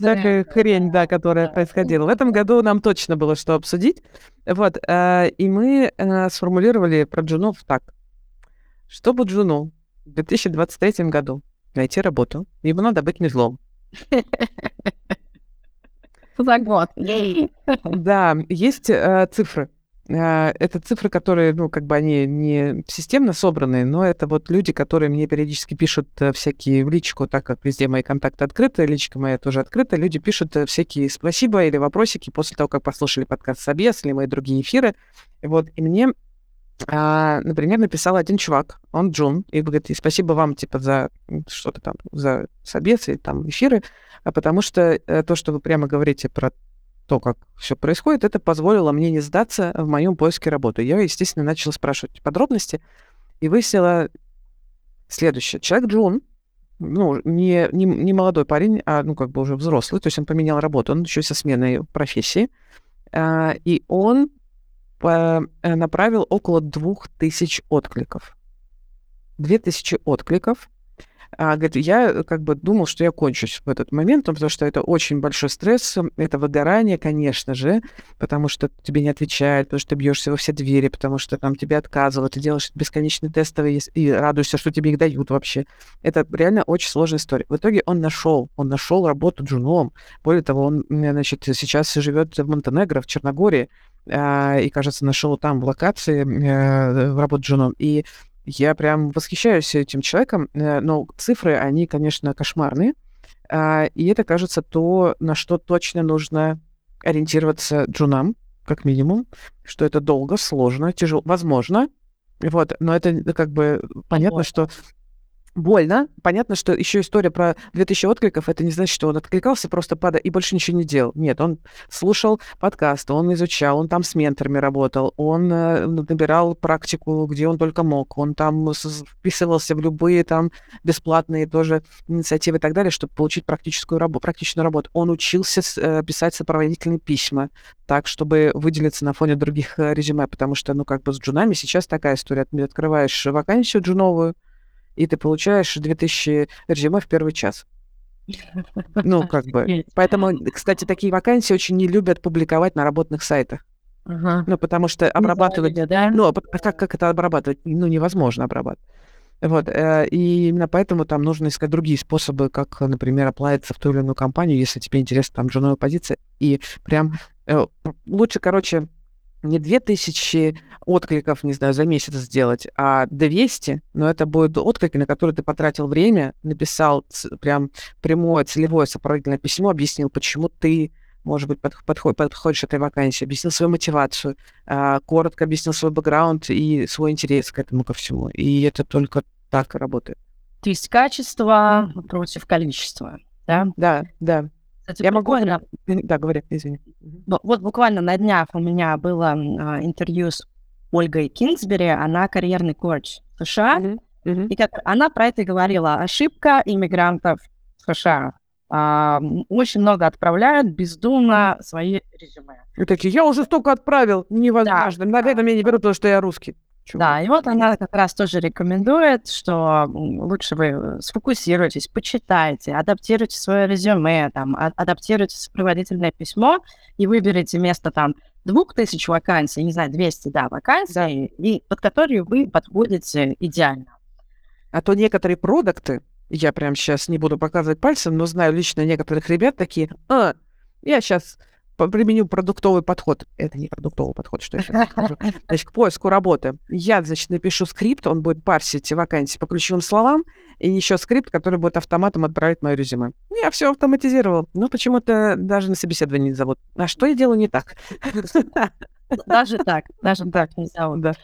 всякая хрень, да, которая происходила. В этом году нам точно было что обсудить. Вот, э, и мы э, сформулировали про джунов так. Чтобы джуну в 2023 году найти работу, ему надо быть медлом. За год. Да, есть э, цифры. А, это цифры, которые, ну, как бы они не системно собранные, но это вот люди, которые мне периодически пишут э, всякие в личку, так как везде мои контакты открыты, личка моя тоже открыта, люди пишут э, всякие спасибо или вопросики после того, как послушали подкаст Собес или мои другие эфиры. Вот, и мне а, например, написал один чувак, он Джун, и говорит, и спасибо вам, типа, за что-то там, за собес и там эфиры, а потому что э, то, что вы прямо говорите про то, как все происходит, это позволило мне не сдаться в моем поиске работы. Я, естественно, начала спрашивать подробности и выяснила следующее. Человек Джун, ну, не, не, не молодой парень, а, ну, как бы уже взрослый, то есть он поменял работу, он еще со сменой профессии, а, и он по, э, направил около двух тысяч откликов. Две тысячи откликов а, говорит, я э, как бы думал, что я кончусь в этот момент, потому что это очень большой стресс, это выгорание, конечно же, потому что тебе не отвечают, потому что ты бьешься во все двери, потому что там тебе отказывают, ты делаешь бесконечные тестовые и радуешься, что тебе их дают вообще. Это реально очень сложная история. В итоге он нашел, он нашел работу джуном. Более того, он, значит, сейчас живет в Монтенегро, в Черногории, а, и, кажется, нашел там в локации э, работу джуном. И я прям восхищаюсь этим человеком, э, но цифры, они, конечно, кошмарные. А, и это, кажется, то, на что точно нужно ориентироваться джунам, как минимум, что это долго, сложно, тяжело, возможно, вот, но это как бы понятно, что больно. Понятно, что еще история про 2000 откликов, это не значит, что он откликался просто падая и больше ничего не делал. Нет, он слушал подкасты, он изучал, он там с менторами работал, он э, набирал практику, где он только мог, он там вписывался в любые там бесплатные тоже инициативы и так далее, чтобы получить практическую работу, практичную работу. Он учился э, писать сопроводительные письма так, чтобы выделиться на фоне других э, резюме, потому что, ну, как бы с джунами сейчас такая история. Ты открываешь вакансию джуновую, и ты получаешь 2000 резюме в первый час. Ну, как бы. Поэтому, кстати, такие вакансии очень не любят публиковать на работных сайтах. Ага. Ну, потому что обрабатывать... Да? Ну, а как, как это обрабатывать? Ну, невозможно обрабатывать. Вот, э, и именно поэтому там нужно искать другие способы, как, например, оплавиться в ту или иную компанию, если тебе интересна там джуновая позиция. И прям э, лучше, короче, не 2000 откликов, не знаю, за месяц сделать, а 200, но это будут отклики, на которые ты потратил время, написал прям прямое целевое сопроводительное письмо, объяснил, почему ты может быть, подход, подход, подходишь этой вакансии, объяснил свою мотивацию, а, коротко объяснил свой бэкграунд и свой интерес к этому ко всему. И это только так работает. То есть качество против количества, да? Да, да. Кстати, Я могу... Да, говори, извини. Вот буквально на днях у меня было а, интервью с Ольгой Кингсбери, она карьерный коуч США, mm-hmm. Mm-hmm. и как она про это говорила, ошибка иммигрантов в США. А, очень много отправляют бездумно свои резюме. И такие, я уже столько отправил, невозможно. Да, Наверное, да. меня не берут, потому что я русский. Чего? Да, и вот она как раз тоже рекомендует, что лучше вы сфокусируйтесь, почитайте, адаптируйте свое резюме, там, а- адаптируйте сопроводительное письмо и выберите место там двух тысяч вакансий, не знаю, 200, да, вакансий, да. И под которые вы подходите идеально. А то некоторые продукты, я прям сейчас не буду показывать пальцем, но знаю лично некоторых ребят такие, а, я сейчас применю продуктовый подход. Это не продуктовый подход, что я сейчас скажу. Значит, к поиску работы. Я, значит, напишу скрипт, он будет парсить вакансии по ключевым словам, и еще скрипт, который будет автоматом отправить мое резюме. Я все автоматизировал. Но почему-то даже на собеседовании не зовут. А что я делаю не так? Даже так, даже так не зовут. Да.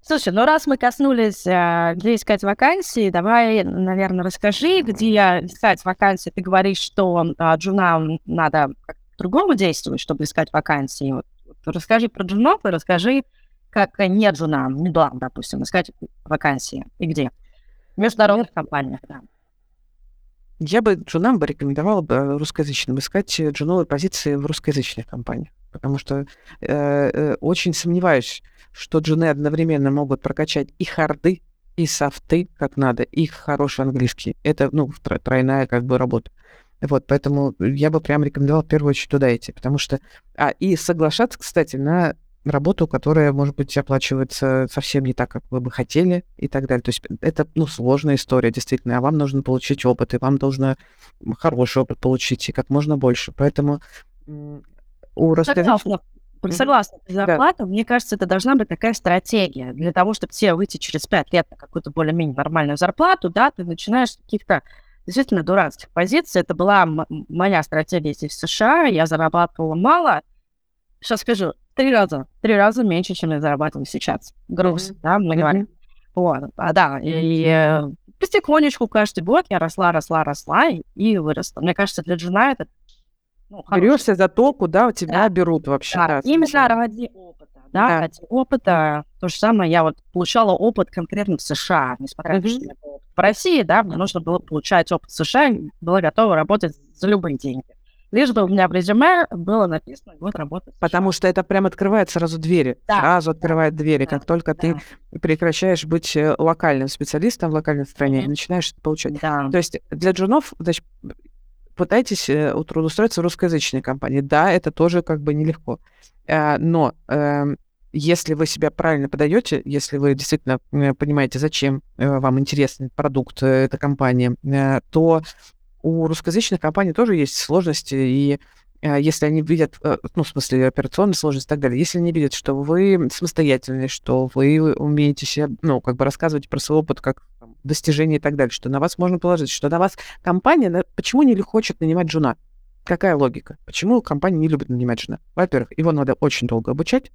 Слушай, ну раз мы коснулись, э, где искать вакансии, давай, наверное, расскажи, где искать вакансии. Ты говоришь, что а, джунам надо по-другому действовать, чтобы искать вакансии. Вот, расскажи про джунов и расскажи, как не джунам, медлам, допустим, искать вакансии и где. В международных компаниях, да. Я бы джунам бы рекомендовала бы русскоязычным искать джуновые позиции в русскоязычных компаниях, потому что э, э, очень сомневаюсь, что джуны одновременно могут прокачать и харды, и софты, как надо, и хороший английский. Это, ну, тройная как бы работа. Вот, поэтому я бы прям рекомендовал в первую очередь туда идти, потому что... А, и соглашаться, кстати, на работу, которая, может быть, оплачивается совсем не так, как вы бы хотели и так далее. То есть это, ну, сложная история, действительно, а вам нужно получить опыт, и вам нужно хороший опыт получить, и как можно больше. Поэтому у русскоязычных... Согласна. Зарплата, да. мне кажется, это должна быть такая стратегия. Для того, чтобы тебе выйти через пять лет на какую-то более-менее нормальную зарплату, да, ты начинаешь с каких-то действительно дурацких позиций. Это была моя стратегия здесь в США. Я зарабатывала мало. Сейчас скажу, три раза. Три раза меньше, чем я зарабатываю сейчас. Груз, mm-hmm. да, мы mm-hmm. говорим. Вот, а, да, и, э, потихонечку каждый год я росла, росла, росла и, и выросла. Мне кажется, для жена это ну, Берешься за то, куда тебя да. берут вообще. Да, да именно ради опыта. Да, да, ради опыта. То же самое, я вот получала опыт конкретно в США, несмотря на то, что я была в России, да, мне нужно было получать опыт в США, была готова работать за любые деньги. Лишь бы у меня в резюме было написано год работы. Потому что это прям открывает сразу двери. Да. Сразу открывает двери. Да. Как только да. ты прекращаешь быть э, локальным специалистом в локальной стране mm-hmm. и начинаешь получать. Да. То есть для джунов, значит, пытайтесь э, трудоустроиться в русскоязычной компании. Да, это тоже как бы нелегко. Э, но эм, если вы себя правильно подаете, если вы действительно э, понимаете, зачем вам интересен продукт, эта компания, то у русскоязычных компаний тоже есть сложности, и если они видят, ну, в смысле, операционные сложности и так далее, если они видят, что вы самостоятельны, что вы умеете себе, ну, как бы рассказывать про свой опыт как достижения и так далее, что на вас можно положить, что на вас компания, почему не хочет нанимать жена? Какая логика? Почему компания не любит нанимать жена? Во-первых, его надо очень долго обучать,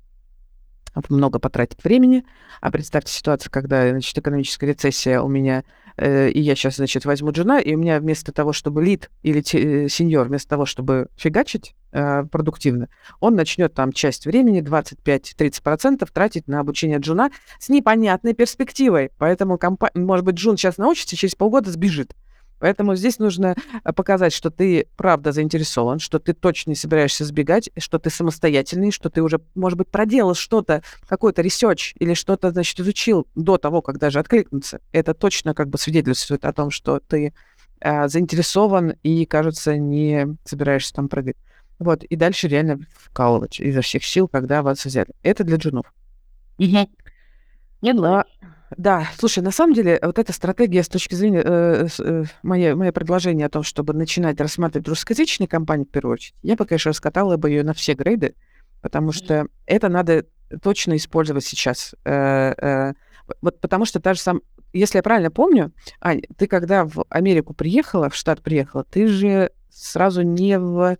много потратить времени. А представьте ситуацию, когда, значит, экономическая рецессия у меня, э, и я сейчас, значит, возьму джуна, и у меня вместо того, чтобы лид или те, э, сеньор, вместо того, чтобы фигачить э, продуктивно, он начнет там часть времени, 25-30% тратить на обучение джуна с непонятной перспективой. Поэтому, компа- может быть, джун сейчас научится, через полгода сбежит. Поэтому здесь нужно э, показать, что ты правда заинтересован, что ты точно не собираешься сбегать, что ты самостоятельный, что ты уже, может быть, проделал что-то, какой-то research или что-то, значит, изучил до того, как даже откликнуться. Это точно как бы свидетельствует о том, что ты э, заинтересован и, кажется, не собираешься там прыгать. Вот, и дальше реально вкалывать изо всех сил, когда вас взяли. Это для джунов. Угу. Не да. Да, слушай, на самом деле, вот эта стратегия с точки зрения, э, э, мое, мое предложение о том, чтобы начинать рассматривать русскоязычные компании в первую очередь, я бы, конечно, раскатала бы ее на все грейды, потому что это надо точно использовать сейчас. Э, э, вот потому что та же сам, если я правильно помню, Ань, ты когда в Америку приехала, в штат приехала, ты же сразу не в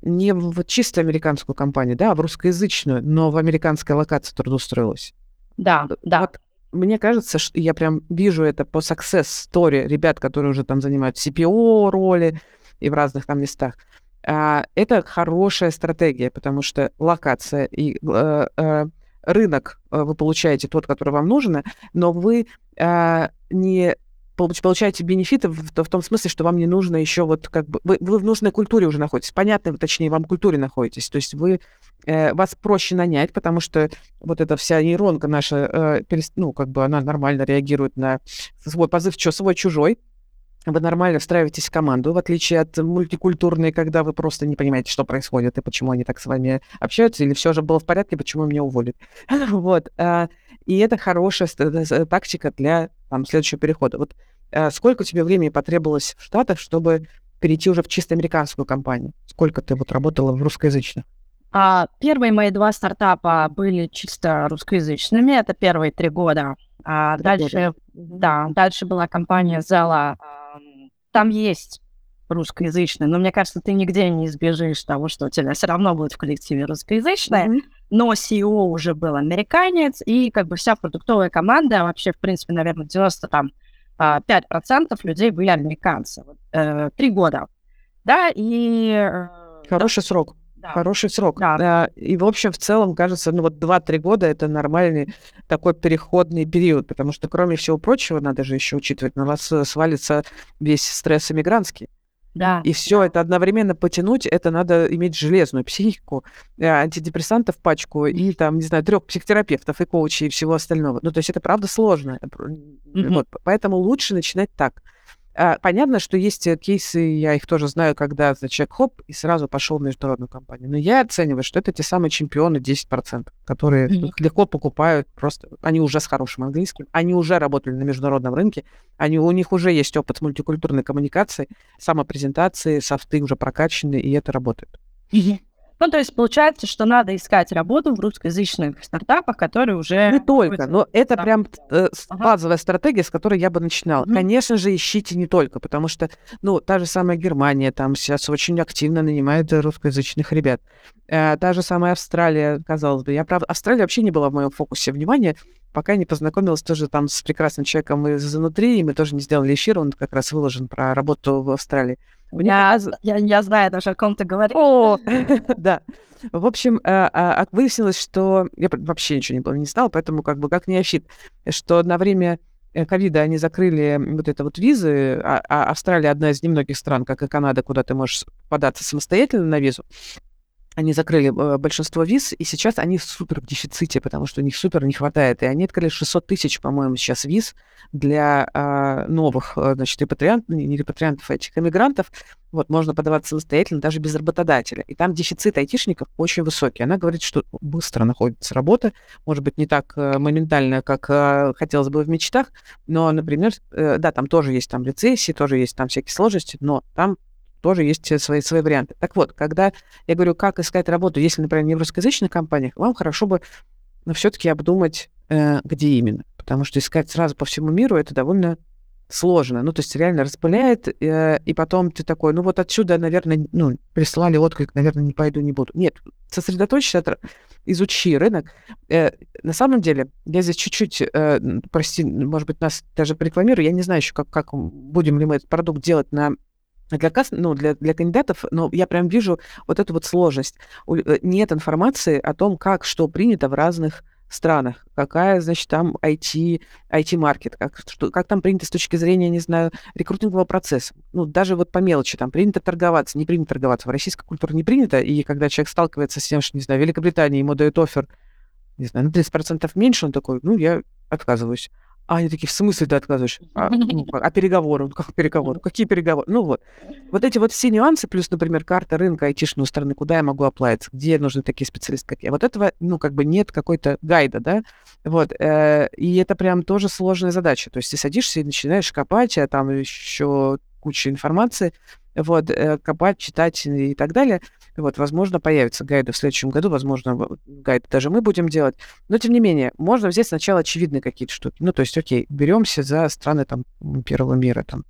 не в чисто американскую компанию, да, а в русскоязычную, но в американской локации трудоустроилась. Да, да. Вот мне кажется, что я прям вижу это по success story ребят, которые уже там занимают CPO роли и в разных там местах. А, это хорошая стратегия, потому что локация и э, э, рынок э, вы получаете тот, который вам нужен, но вы э, не получаете бенефиты в, том смысле, что вам не нужно еще вот как бы... Вы, вы в нужной культуре уже находитесь. Понятно, точнее, вам в культуре находитесь. То есть вы... Э, вас проще нанять, потому что вот эта вся нейронка наша, э, перест, ну, как бы она нормально реагирует на свой позыв, что свой чужой. Вы нормально встраиваетесь в команду, в отличие от мультикультурной, когда вы просто не понимаете, что происходит и почему они так с вами общаются, или все же было в порядке, почему меня уволили. вот. А, и это хорошая тактика для там, следующего перехода. Вот а, сколько тебе времени потребовалось в Штатах, чтобы перейти уже в чисто американскую компанию? Сколько ты вот работала в русскоязычных? А, первые мои два стартапа были чисто русскоязычными. Это первые три года. А дальше, да, дальше была компания Zella. Там есть русскоязычный, но мне кажется, ты нигде не избежишь того, что у тебя все равно будет в коллективе русскоязычное. Mm-hmm но CEO уже был американец, и как бы вся продуктовая команда, вообще, в принципе, наверное, 90 там 5% а, людей были американцы. Э, три года. Да, и... Э, Хороший да. срок. Да. Хороший срок. Да. И, в общем, в целом, кажется, ну вот 2-3 года это нормальный такой переходный период, потому что, кроме всего прочего, надо же еще учитывать, на вас э, свалится весь стресс иммигрантский. Да. И все это одновременно потянуть, это надо иметь железную психику, э, антидепрессантов пачку и там, не знаю, трех психотерапевтов и коучей и всего остального. Ну, то есть это правда сложно. Mm-hmm. Вот, поэтому лучше начинать так. А, понятно, что есть э, кейсы, я их тоже знаю, когда человек хоп и сразу пошел в международную компанию. Но я оцениваю, что это те самые чемпионы 10%, которые mm-hmm. легко покупают просто. Они уже с хорошим английским, они уже работали на международном рынке, они, у них уже есть опыт мультикультурной коммуникации, самопрезентации, софты уже прокачаны, и это работает. Mm-hmm. Ну, то есть получается, что надо искать работу в русскоязычных стартапах, которые уже... Не только, но это да. прям э, ага. базовая стратегия, с которой я бы начинала. Mm-hmm. Конечно же, ищите не только, потому что, ну, та же самая Германия там сейчас очень активно нанимает русскоязычных ребят. Э, та же самая Австралия, казалось бы. Я, правда, Австралия вообще не была в моем фокусе внимания, пока не познакомилась тоже там с прекрасным человеком из внутри, и мы тоже не сделали эфир, он как раз выложен про работу в Австралии. Я, я, я знаю даже, о ком ты говоришь. О, да. В общем, а, а, выяснилось, что... Я вообще ничего не, было, не знала, поэтому как бы как неофит, что на время э, ковида они закрыли вот это вот визы, а, а Австралия одна из немногих стран, как и Канада, куда ты можешь податься самостоятельно на визу. Они закрыли э, большинство виз, и сейчас они супер в дефиците, потому что у них супер не хватает. И они открыли 600 тысяч, по-моему, сейчас виз для а, новых, э, значит, репатриантов, не репатриантов, а этих иммигрантов. Вот, можно подаваться самостоятельно, даже без работодателя. И там дефицит айтишников очень высокий. Она говорит, что быстро находится работа, может быть, не так э, моментально, как э, хотелось бы в мечтах, но, например, да, там тоже есть там рецессии, тоже есть там всякие сложности, но там тоже есть э, свои, свои варианты. Так вот, когда я говорю, как искать работу, если, например, не в русскоязычных компаниях, вам хорошо бы но все-таки обдумать, э, где именно. Потому что искать сразу по всему миру это довольно сложно. Ну, то есть реально распыляет, э, и потом ты такой, ну вот отсюда, наверное, ну, прислали отклик, наверное, не пойду, не буду. Нет, сосредоточься, изучи рынок. Э, на самом деле, я здесь чуть-чуть, э, прости, может быть, нас даже рекламирую, я не знаю еще, как, как будем ли мы этот продукт делать на для, ну, для, для кандидатов, но я прям вижу вот эту вот сложность. Э, нет информации о том, как что принято в разных странах, какая, значит, там IT, IT-маркет, как, что, как там принято с точки зрения, не знаю, рекрутингового процесса. Ну, даже вот по мелочи, там принято торговаться, не принято торговаться. В российской культуре не принято, и когда человек сталкивается с тем, что, не знаю, Великобритания ему дает офер, не знаю, на 30% меньше, он такой, ну, я отказываюсь. А они такие, в смысле ты отказываешь? А, ну, а переговоры? Как переговоры? Какие переговоры? Ну вот. Вот эти вот все нюансы, плюс, например, карта рынка айтишной стороны, куда я могу оплавиться, где нужны такие специалисты, как я. Вот этого, ну, как бы нет какой-то гайда, да? Вот. Э, и это прям тоже сложная задача. То есть ты садишься и начинаешь копать, а там еще куча информации, вот, э, копать, читать и так далее. Вот, возможно, появятся гайды в следующем году, возможно, гайды даже мы будем делать. Но, тем не менее, можно взять сначала очевидные какие-то штуки. Ну, то есть, окей, беремся за страны там первого мира, там,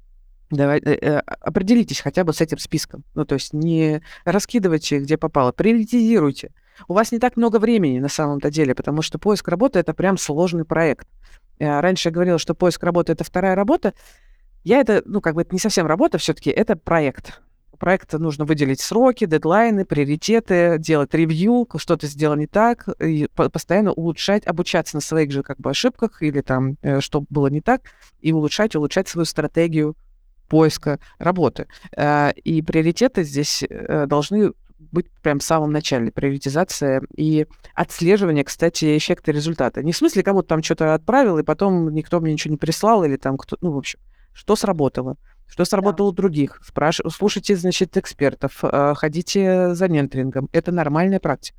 Давай, э, э, определитесь хотя бы с этим списком. Ну, то есть не раскидывайте, где попало, приоритизируйте. У вас не так много времени на самом-то деле, потому что поиск работы — это прям сложный проект. Э, раньше я говорила, что поиск работы — это вторая работа. Я это, ну, как бы это не совсем работа все таки это проект. Проект нужно выделить сроки, дедлайны, приоритеты, делать ревью, что-то сделал не так, и постоянно улучшать, обучаться на своих же как бы ошибках или там, э, что было не так, и улучшать, улучшать свою стратегию поиска работы. Э, и приоритеты здесь э, должны быть прям в самом начале, приоритизация и отслеживание, кстати, эффекта результата. Не в смысле, кому-то там что-то отправил, и потом никто мне ничего не прислал, или там кто, ну, в общем, что сработало, что сработало у других. Спраш... Слушайте, значит, экспертов, э, ходите за менторингом. Это нормальная практика.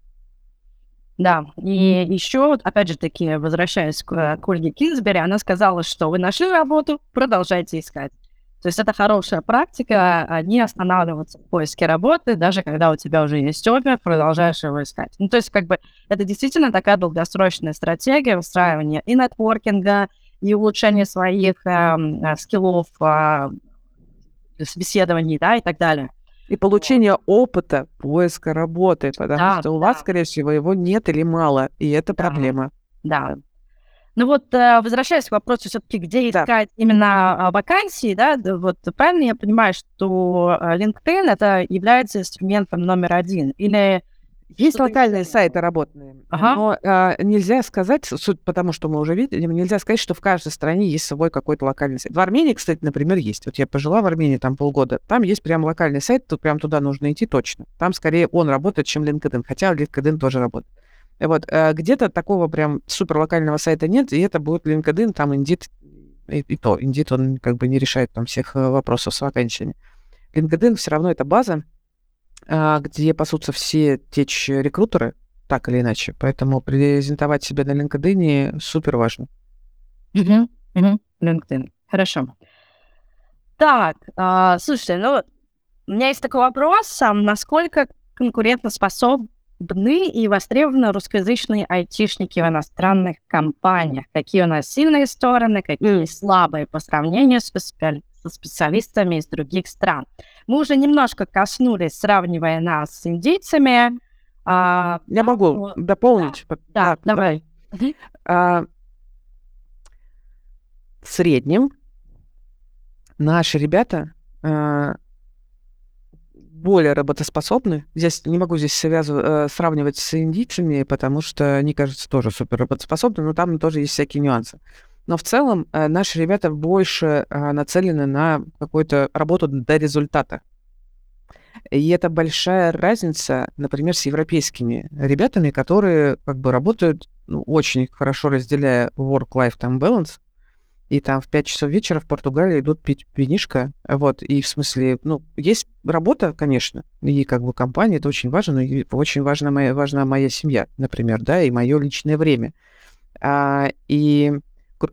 Да, и еще, опять же таки, возвращаясь к, к Ольге Кинсбери, она сказала, что вы нашли работу, продолжайте искать. То есть это хорошая практика, а не останавливаться в поиске работы, даже когда у тебя уже есть офер, продолжаешь его искать. Ну, то есть как бы это действительно такая долгосрочная стратегия устраивания и нетворкинга, и улучшения своих эм, э, скиллов, э, собеседований, да, и так далее. И получение опыта поиска работы, потому да, что у да. вас, скорее всего, его нет или мало, и это да. проблема. Да, ну вот, э, возвращаясь к вопросу все-таки, где да. искать именно а, вакансии, да, вот правильно я понимаю, что э, LinkedIn это является инструментом номер один? Или есть локальные сайты работные, ага. но а, нельзя сказать, суть потому что мы уже видим, нельзя сказать, что в каждой стране есть свой какой-то локальный сайт. В Армении, кстати, например, есть. Вот я пожила в Армении там полгода, там есть прям локальный сайт, тут прям туда нужно идти точно. Там скорее он работает, чем LinkedIn, хотя LinkedIn тоже работает. Вот, э, где-то такого прям супер локального сайта нет, и это будет LinkedIn, там Indeed, и, и то, Indeed, он как бы не решает там всех э, вопросов с вакансиями. LinkedIn все равно это база, а, где пасутся все теч рекрутеры, так или иначе. Поэтому презентовать себя на LinkedIn супер важно. LinkedIn. Хорошо. Так, а, слушайте, ну, у меня есть такой вопрос. А насколько конкурентоспособны бны и востребованы русскоязычные айтишники в иностранных компаниях. Какие у нас сильные стороны, какие слабые по сравнению с со специалистами из других стран. Мы уже немножко коснулись, сравнивая нас с индийцами. А, Я могу ну, дополнить. Да, да, да давай. А, в среднем наши ребята а, более работоспособны. Здесь не могу здесь связывать, э, сравнивать с индийцами, потому что они, кажется, тоже супер работоспособны, но там тоже есть всякие нюансы. Но в целом э, наши ребята больше э, нацелены на какую-то работу до результата. И это большая разница, например, с европейскими ребятами, которые как бы работают ну, очень хорошо разделяя work-life time balance, и там в 5 часов вечера в Португалии идут пить винишко, вот, и в смысле, ну, есть работа, конечно, и как бы компания, это очень важно, но очень важна моя, важна моя семья, например, да, и мое личное время. А, и,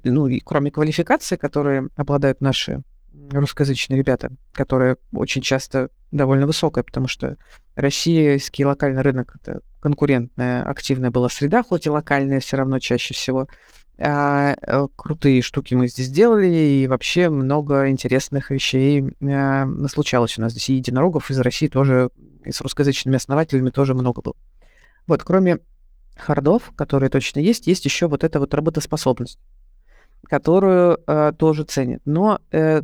ну, и кроме квалификации, которые обладают наши русскоязычные ребята, которые очень часто довольно высокая, потому что российский локальный рынок — это конкурентная, активная была среда, хоть и локальная все равно чаще всего. А, э, крутые штуки мы здесь делали, и вообще много интересных вещей а, случалось у нас здесь. И единорогов из России тоже, и с русскоязычными основателями тоже много было. Вот, кроме хардов, которые точно есть, есть еще вот эта вот работоспособность, которую э, тоже ценят. Но э,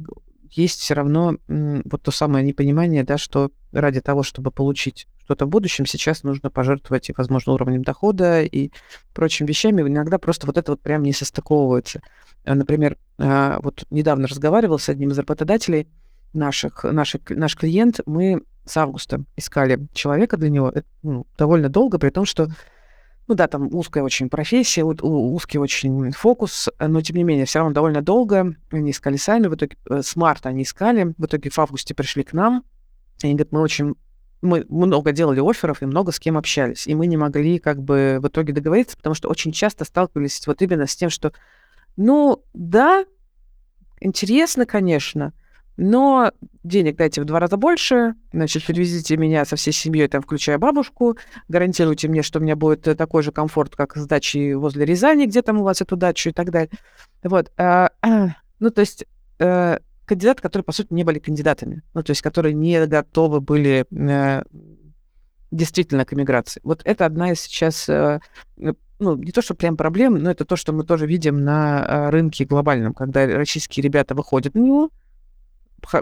есть все равно м, вот то самое непонимание, да, что ради того, чтобы получить что-то в будущем, сейчас нужно пожертвовать возможно, уровнем дохода и прочими вещами. Иногда просто вот это вот прям не состыковывается. Э, например, э, вот недавно разговаривал с одним из работодателей наших, наших наш клиент, мы с августа искали человека для него это, ну, довольно долго, при том, что ну да, там узкая очень профессия, узкий очень фокус, но тем не менее, все равно довольно долго они искали сами, в итоге э, с марта они искали, в итоге в августе пришли к нам, и они говорят, мы очень мы много делали офферов и много с кем общались, и мы не могли как бы в итоге договориться, потому что очень часто сталкивались вот именно с тем, что, ну, да, интересно, конечно, но денег дайте в два раза больше, значит, перевезите меня со всей семьей, там, включая бабушку, гарантируйте мне, что у меня будет э, такой же комфорт, как с дачей возле Рязани, где там у вас эту дачу и так далее. Вот. А, ну, то есть, а, кандидаты, которые, по сути, не были кандидатами, ну, то есть которые не готовы были э, действительно к эмиграции. Вот это одна из сейчас, э, ну, не то, что прям проблем, но это то, что мы тоже видим на э, рынке глобальном, когда российские ребята выходят на него,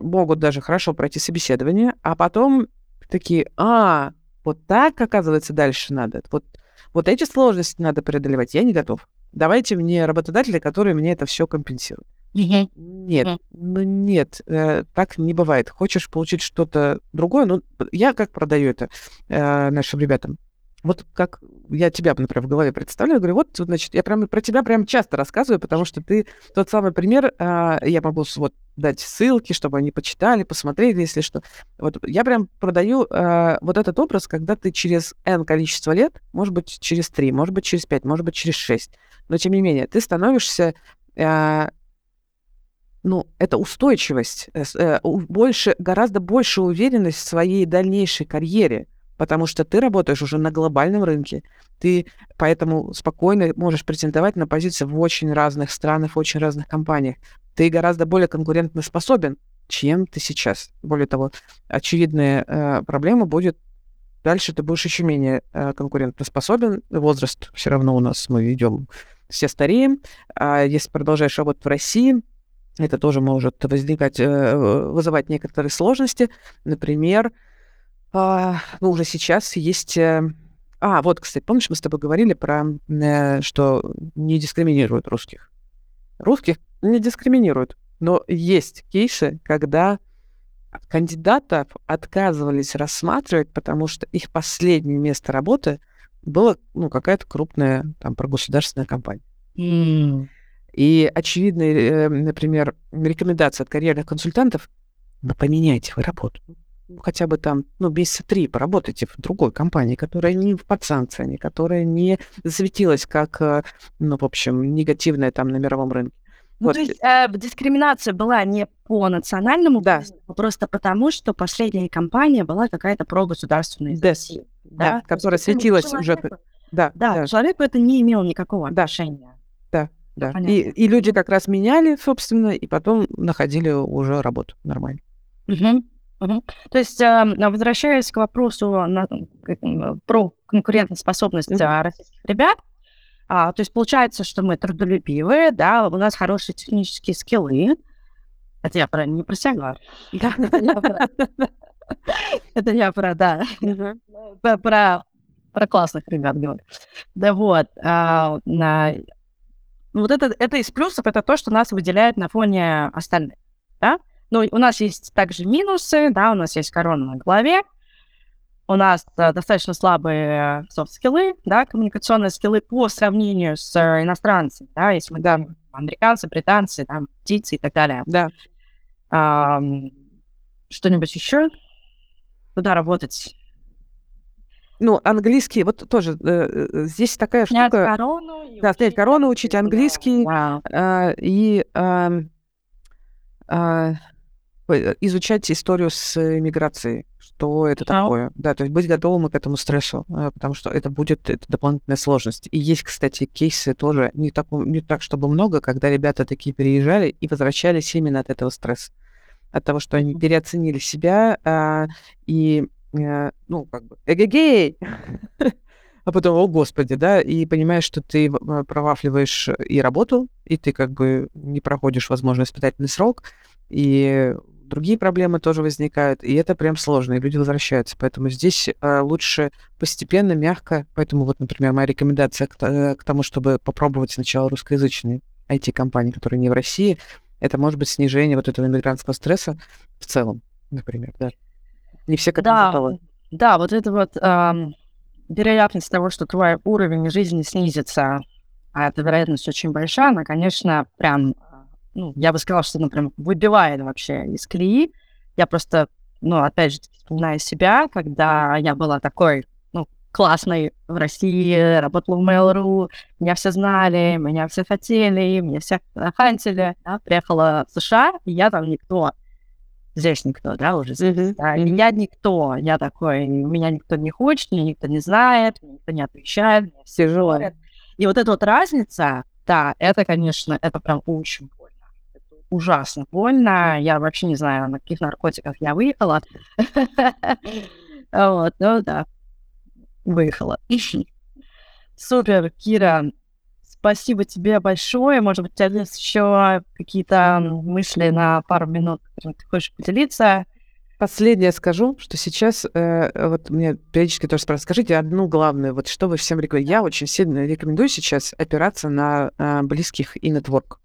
могут даже хорошо пройти собеседование, а потом такие, а, вот так, оказывается, дальше надо. Вот, вот эти сложности надо преодолевать. Я не готов. Давайте мне работодатели, которые мне это все компенсируют. Нет, ну нет, э, так не бывает. Хочешь получить что-то другое, ну, я как продаю это э, нашим ребятам? Вот как я тебя, например, в голове представляю, говорю, вот, значит, я прям про тебя прям часто рассказываю, потому что ты тот самый пример, э, я могу вот дать ссылки, чтобы они почитали, посмотрели, если что. Вот я прям продаю э, вот этот образ, когда ты через N количество лет, может быть, через 3, может быть, через 5, может быть, через 6, но тем не менее, ты становишься э, ну, это устойчивость, э, э, больше, гораздо больше уверенность в своей дальнейшей карьере, потому что ты работаешь уже на глобальном рынке, ты поэтому спокойно можешь претендовать на позиции в очень разных странах, в очень разных компаниях. Ты гораздо более конкурентно способен, чем ты сейчас. Более того, очевидная э, проблема будет дальше ты будешь еще менее э, конкурентоспособен. Возраст все равно у нас мы идем все стареем. А если продолжаешь работать в России, это тоже может возникать, э, вызывать некоторые сложности. Например, а, ну, уже сейчас есть... Э, а, вот, кстати, помнишь, мы с тобой говорили про, э, что не дискриминируют русских? Русских не дискриминируют, но есть кейсы, когда кандидатов отказывались рассматривать, потому что их последнее место работы было ну, какая-то крупная там прогосударственная компания. Mm. И очевидная, э, например, рекомендация от карьерных консультантов, ну, поменяйте вы работу. Ну, хотя бы там, ну, месяца три поработайте в другой компании, которая не в подсанкции, которая не засветилась как, э, ну, в общем, негативная там на мировом рынке. Ну, вот. то есть э, дискриминация была не по национальному да. признаку, просто потому, что последняя компания была какая-то прогосударственная да. да, да, которая светилась уже. Да, да, да, человеку это не имело никакого отношения да. И, и люди как раз меняли, собственно, и потом находили уже работу нормально. Угу. Угу. То есть, э, возвращаясь к вопросу на, про конкурентоспособность mm российских ребят, а, то есть получается, что мы трудолюбивые, да, у нас хорошие технические скиллы. Это я про не про себя Это я про, да, про про классных ребят говорю. Да вот, а, ну, вот это, это из плюсов, это то, что нас выделяет на фоне остальных, да? Но у нас есть также минусы, да, у нас есть корона на голове, у нас да, достаточно слабые софт-скиллы, да, коммуникационные скиллы по сравнению с э, иностранцами, да, если мы да, американцы, британцы, там, птицы и так далее. Да. А, что-нибудь еще? Куда работать? ну, английский, вот тоже э, э здесь такая снять штука... Корону, да, снять корону, учить английский wow. э, и э, э, изучать историю с иммиграцией, что это oh. такое. Да, то есть быть готовым к этому стрессу, э, потому что это будет это дополнительная сложность. И есть, кстати, кейсы тоже не так, не так, чтобы много, когда ребята такие переезжали и возвращались именно от этого стресса от того, что они переоценили себя э, и Э, ну, как бы, эгегей! а потом, о господи, да, и понимаешь, что ты э, провафливаешь и работу, и ты как бы не проходишь, возможно, испытательный срок, и другие проблемы тоже возникают, и это прям сложно, и люди возвращаются. Поэтому здесь э, лучше постепенно, мягко. Поэтому вот, например, моя рекомендация к, э, к тому, чтобы попробовать сначала русскоязычные IT-компании, которые не в России, это может быть снижение вот этого иммигрантского стресса в целом, например, да. Не все к этому да, готовы. Да, вот это вот эм, вероятность того, что твой уровень жизни снизится, а эта вероятность очень большая, она, конечно, прям, ну, я бы сказала, что, например, выбивает вообще из колеи. Я просто, ну, опять же, вспоминаю себя, когда я была такой, ну, классной в России, работала в Mail.ru, меня все знали, меня все хотели, меня все хантили, да, приехала в США, и я там никто здесь никто, да, уже здесь. Mm-hmm. Да, mm-hmm. Я никто, я такой, меня никто не хочет, меня никто не знает, никто не отвечает, меня все журят. И вот эта вот разница, да, это, конечно, это прям очень ужасно больно. Я вообще не знаю, на каких наркотиках я выехала. Вот, ну да, выехала. Супер, Кира. Спасибо тебе большое. Может быть, у тебя есть еще какие-то мысли на пару минут, которыми ты хочешь поделиться? Последнее скажу, что сейчас, э, вот мне периодически тоже спрашивают, скажите одну главную, вот что вы всем рекомендуете. Я очень сильно рекомендую сейчас опираться на э, близких и нетворк.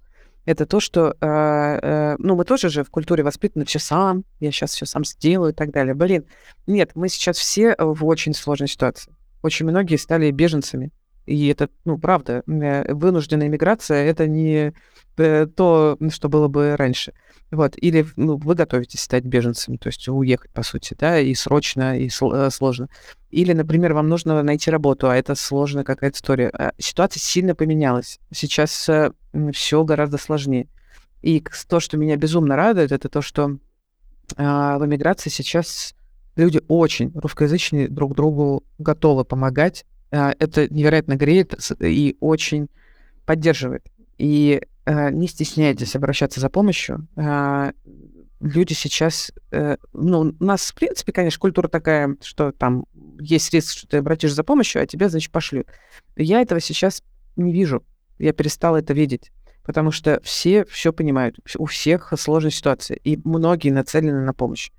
Это то, что, э, э, ну, мы тоже же в культуре воспитаны все сам, я сейчас все сам сделаю и так далее. Блин, нет, мы сейчас все в очень сложной ситуации. Очень многие стали беженцами. И это, ну, правда, э, вынужденная миграция — это не э, то, что было бы раньше. Вот. Или ну, вы готовитесь стать беженцем, то есть уехать, по сути, да, и срочно, и э, сложно. Или, например, вам нужно найти работу, а это сложная какая-то история. А ситуация сильно поменялась. Сейчас все гораздо сложнее. И то, что меня безумно радует, это то, что э, в эмиграции сейчас люди очень русскоязычные друг другу готовы помогать. Э, это невероятно греет и очень поддерживает. И Э, не стесняйтесь обращаться за помощью. Э, люди сейчас, э, ну, у нас, в принципе, конечно, культура такая, что там есть риск, что ты обратишь за помощью, а тебя, значит, пошлют. Я этого сейчас не вижу. Я перестала это видеть. Потому что все все понимают, у всех сложная ситуация, и многие нацелены на помощь.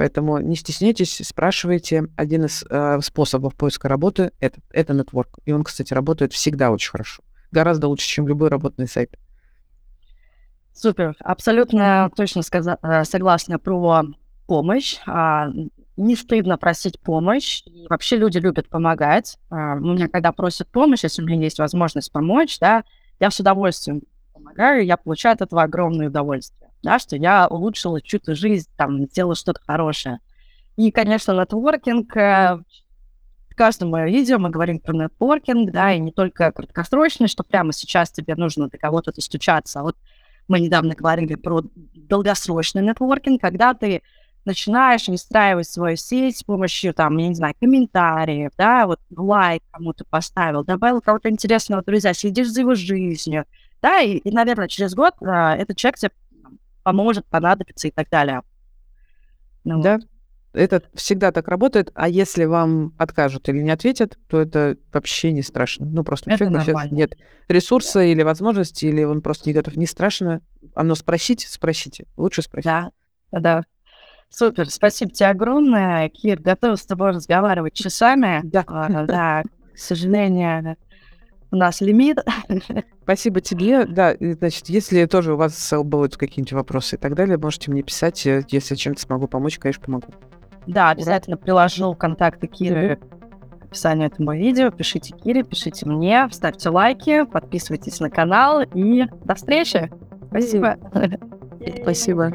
Поэтому не стесняйтесь, спрашивайте. Один из э, способов поиска работы это, это нетворк. И он, кстати, работает всегда очень хорошо. Гораздо лучше, чем любой работный сайт. Супер, абсолютно точно сказа- э, согласна про помощь. А, не стыдно просить помощь. И вообще люди любят помогать. А, у меня, когда просят помощь, если у меня есть возможность помочь, да, я с удовольствием помогаю, я получаю от этого огромное удовольствие, да, что я улучшила чью-то жизнь, там, сделала что-то хорошее. И, конечно, нетворкинг, э, в каждом моем видео мы говорим про нетворкинг, да, и не только краткосрочный, что прямо сейчас тебе нужно до кого-то достучаться, а вот мы недавно говорили про долгосрочный нетворкинг, когда ты начинаешь выстраивать свою сеть с помощью, там, я не знаю, комментариев, да, вот лайк кому-то поставил, добавил кого-то интересного друзья, следишь за его жизнью, да, и, и наверное, через год а, этот человек тебе поможет, понадобится и так далее. Ну, да, вот. Это всегда так работает, а если вам откажут или не ответят, то это вообще не страшно. Ну, просто это у человека нет ресурса или возможности, или он просто не готов. Не страшно. Оно спросите, спросите. Лучше спросить. Да, да. Супер, спасибо тебе огромное. Кир, готова с тобой разговаривать часами. Да. А, да, к сожалению, у нас лимит. Спасибо тебе. Да, значит, если тоже у вас будут какие-нибудь вопросы и так далее, можете мне писать. Э, если чем-то смогу помочь, конечно, помогу. Да, обязательно приложу контакты Киры к описанию этому видео. Пишите Кире, пишите мне, ставьте лайки, подписывайтесь на канал и до встречи. Спасибо. Спасибо.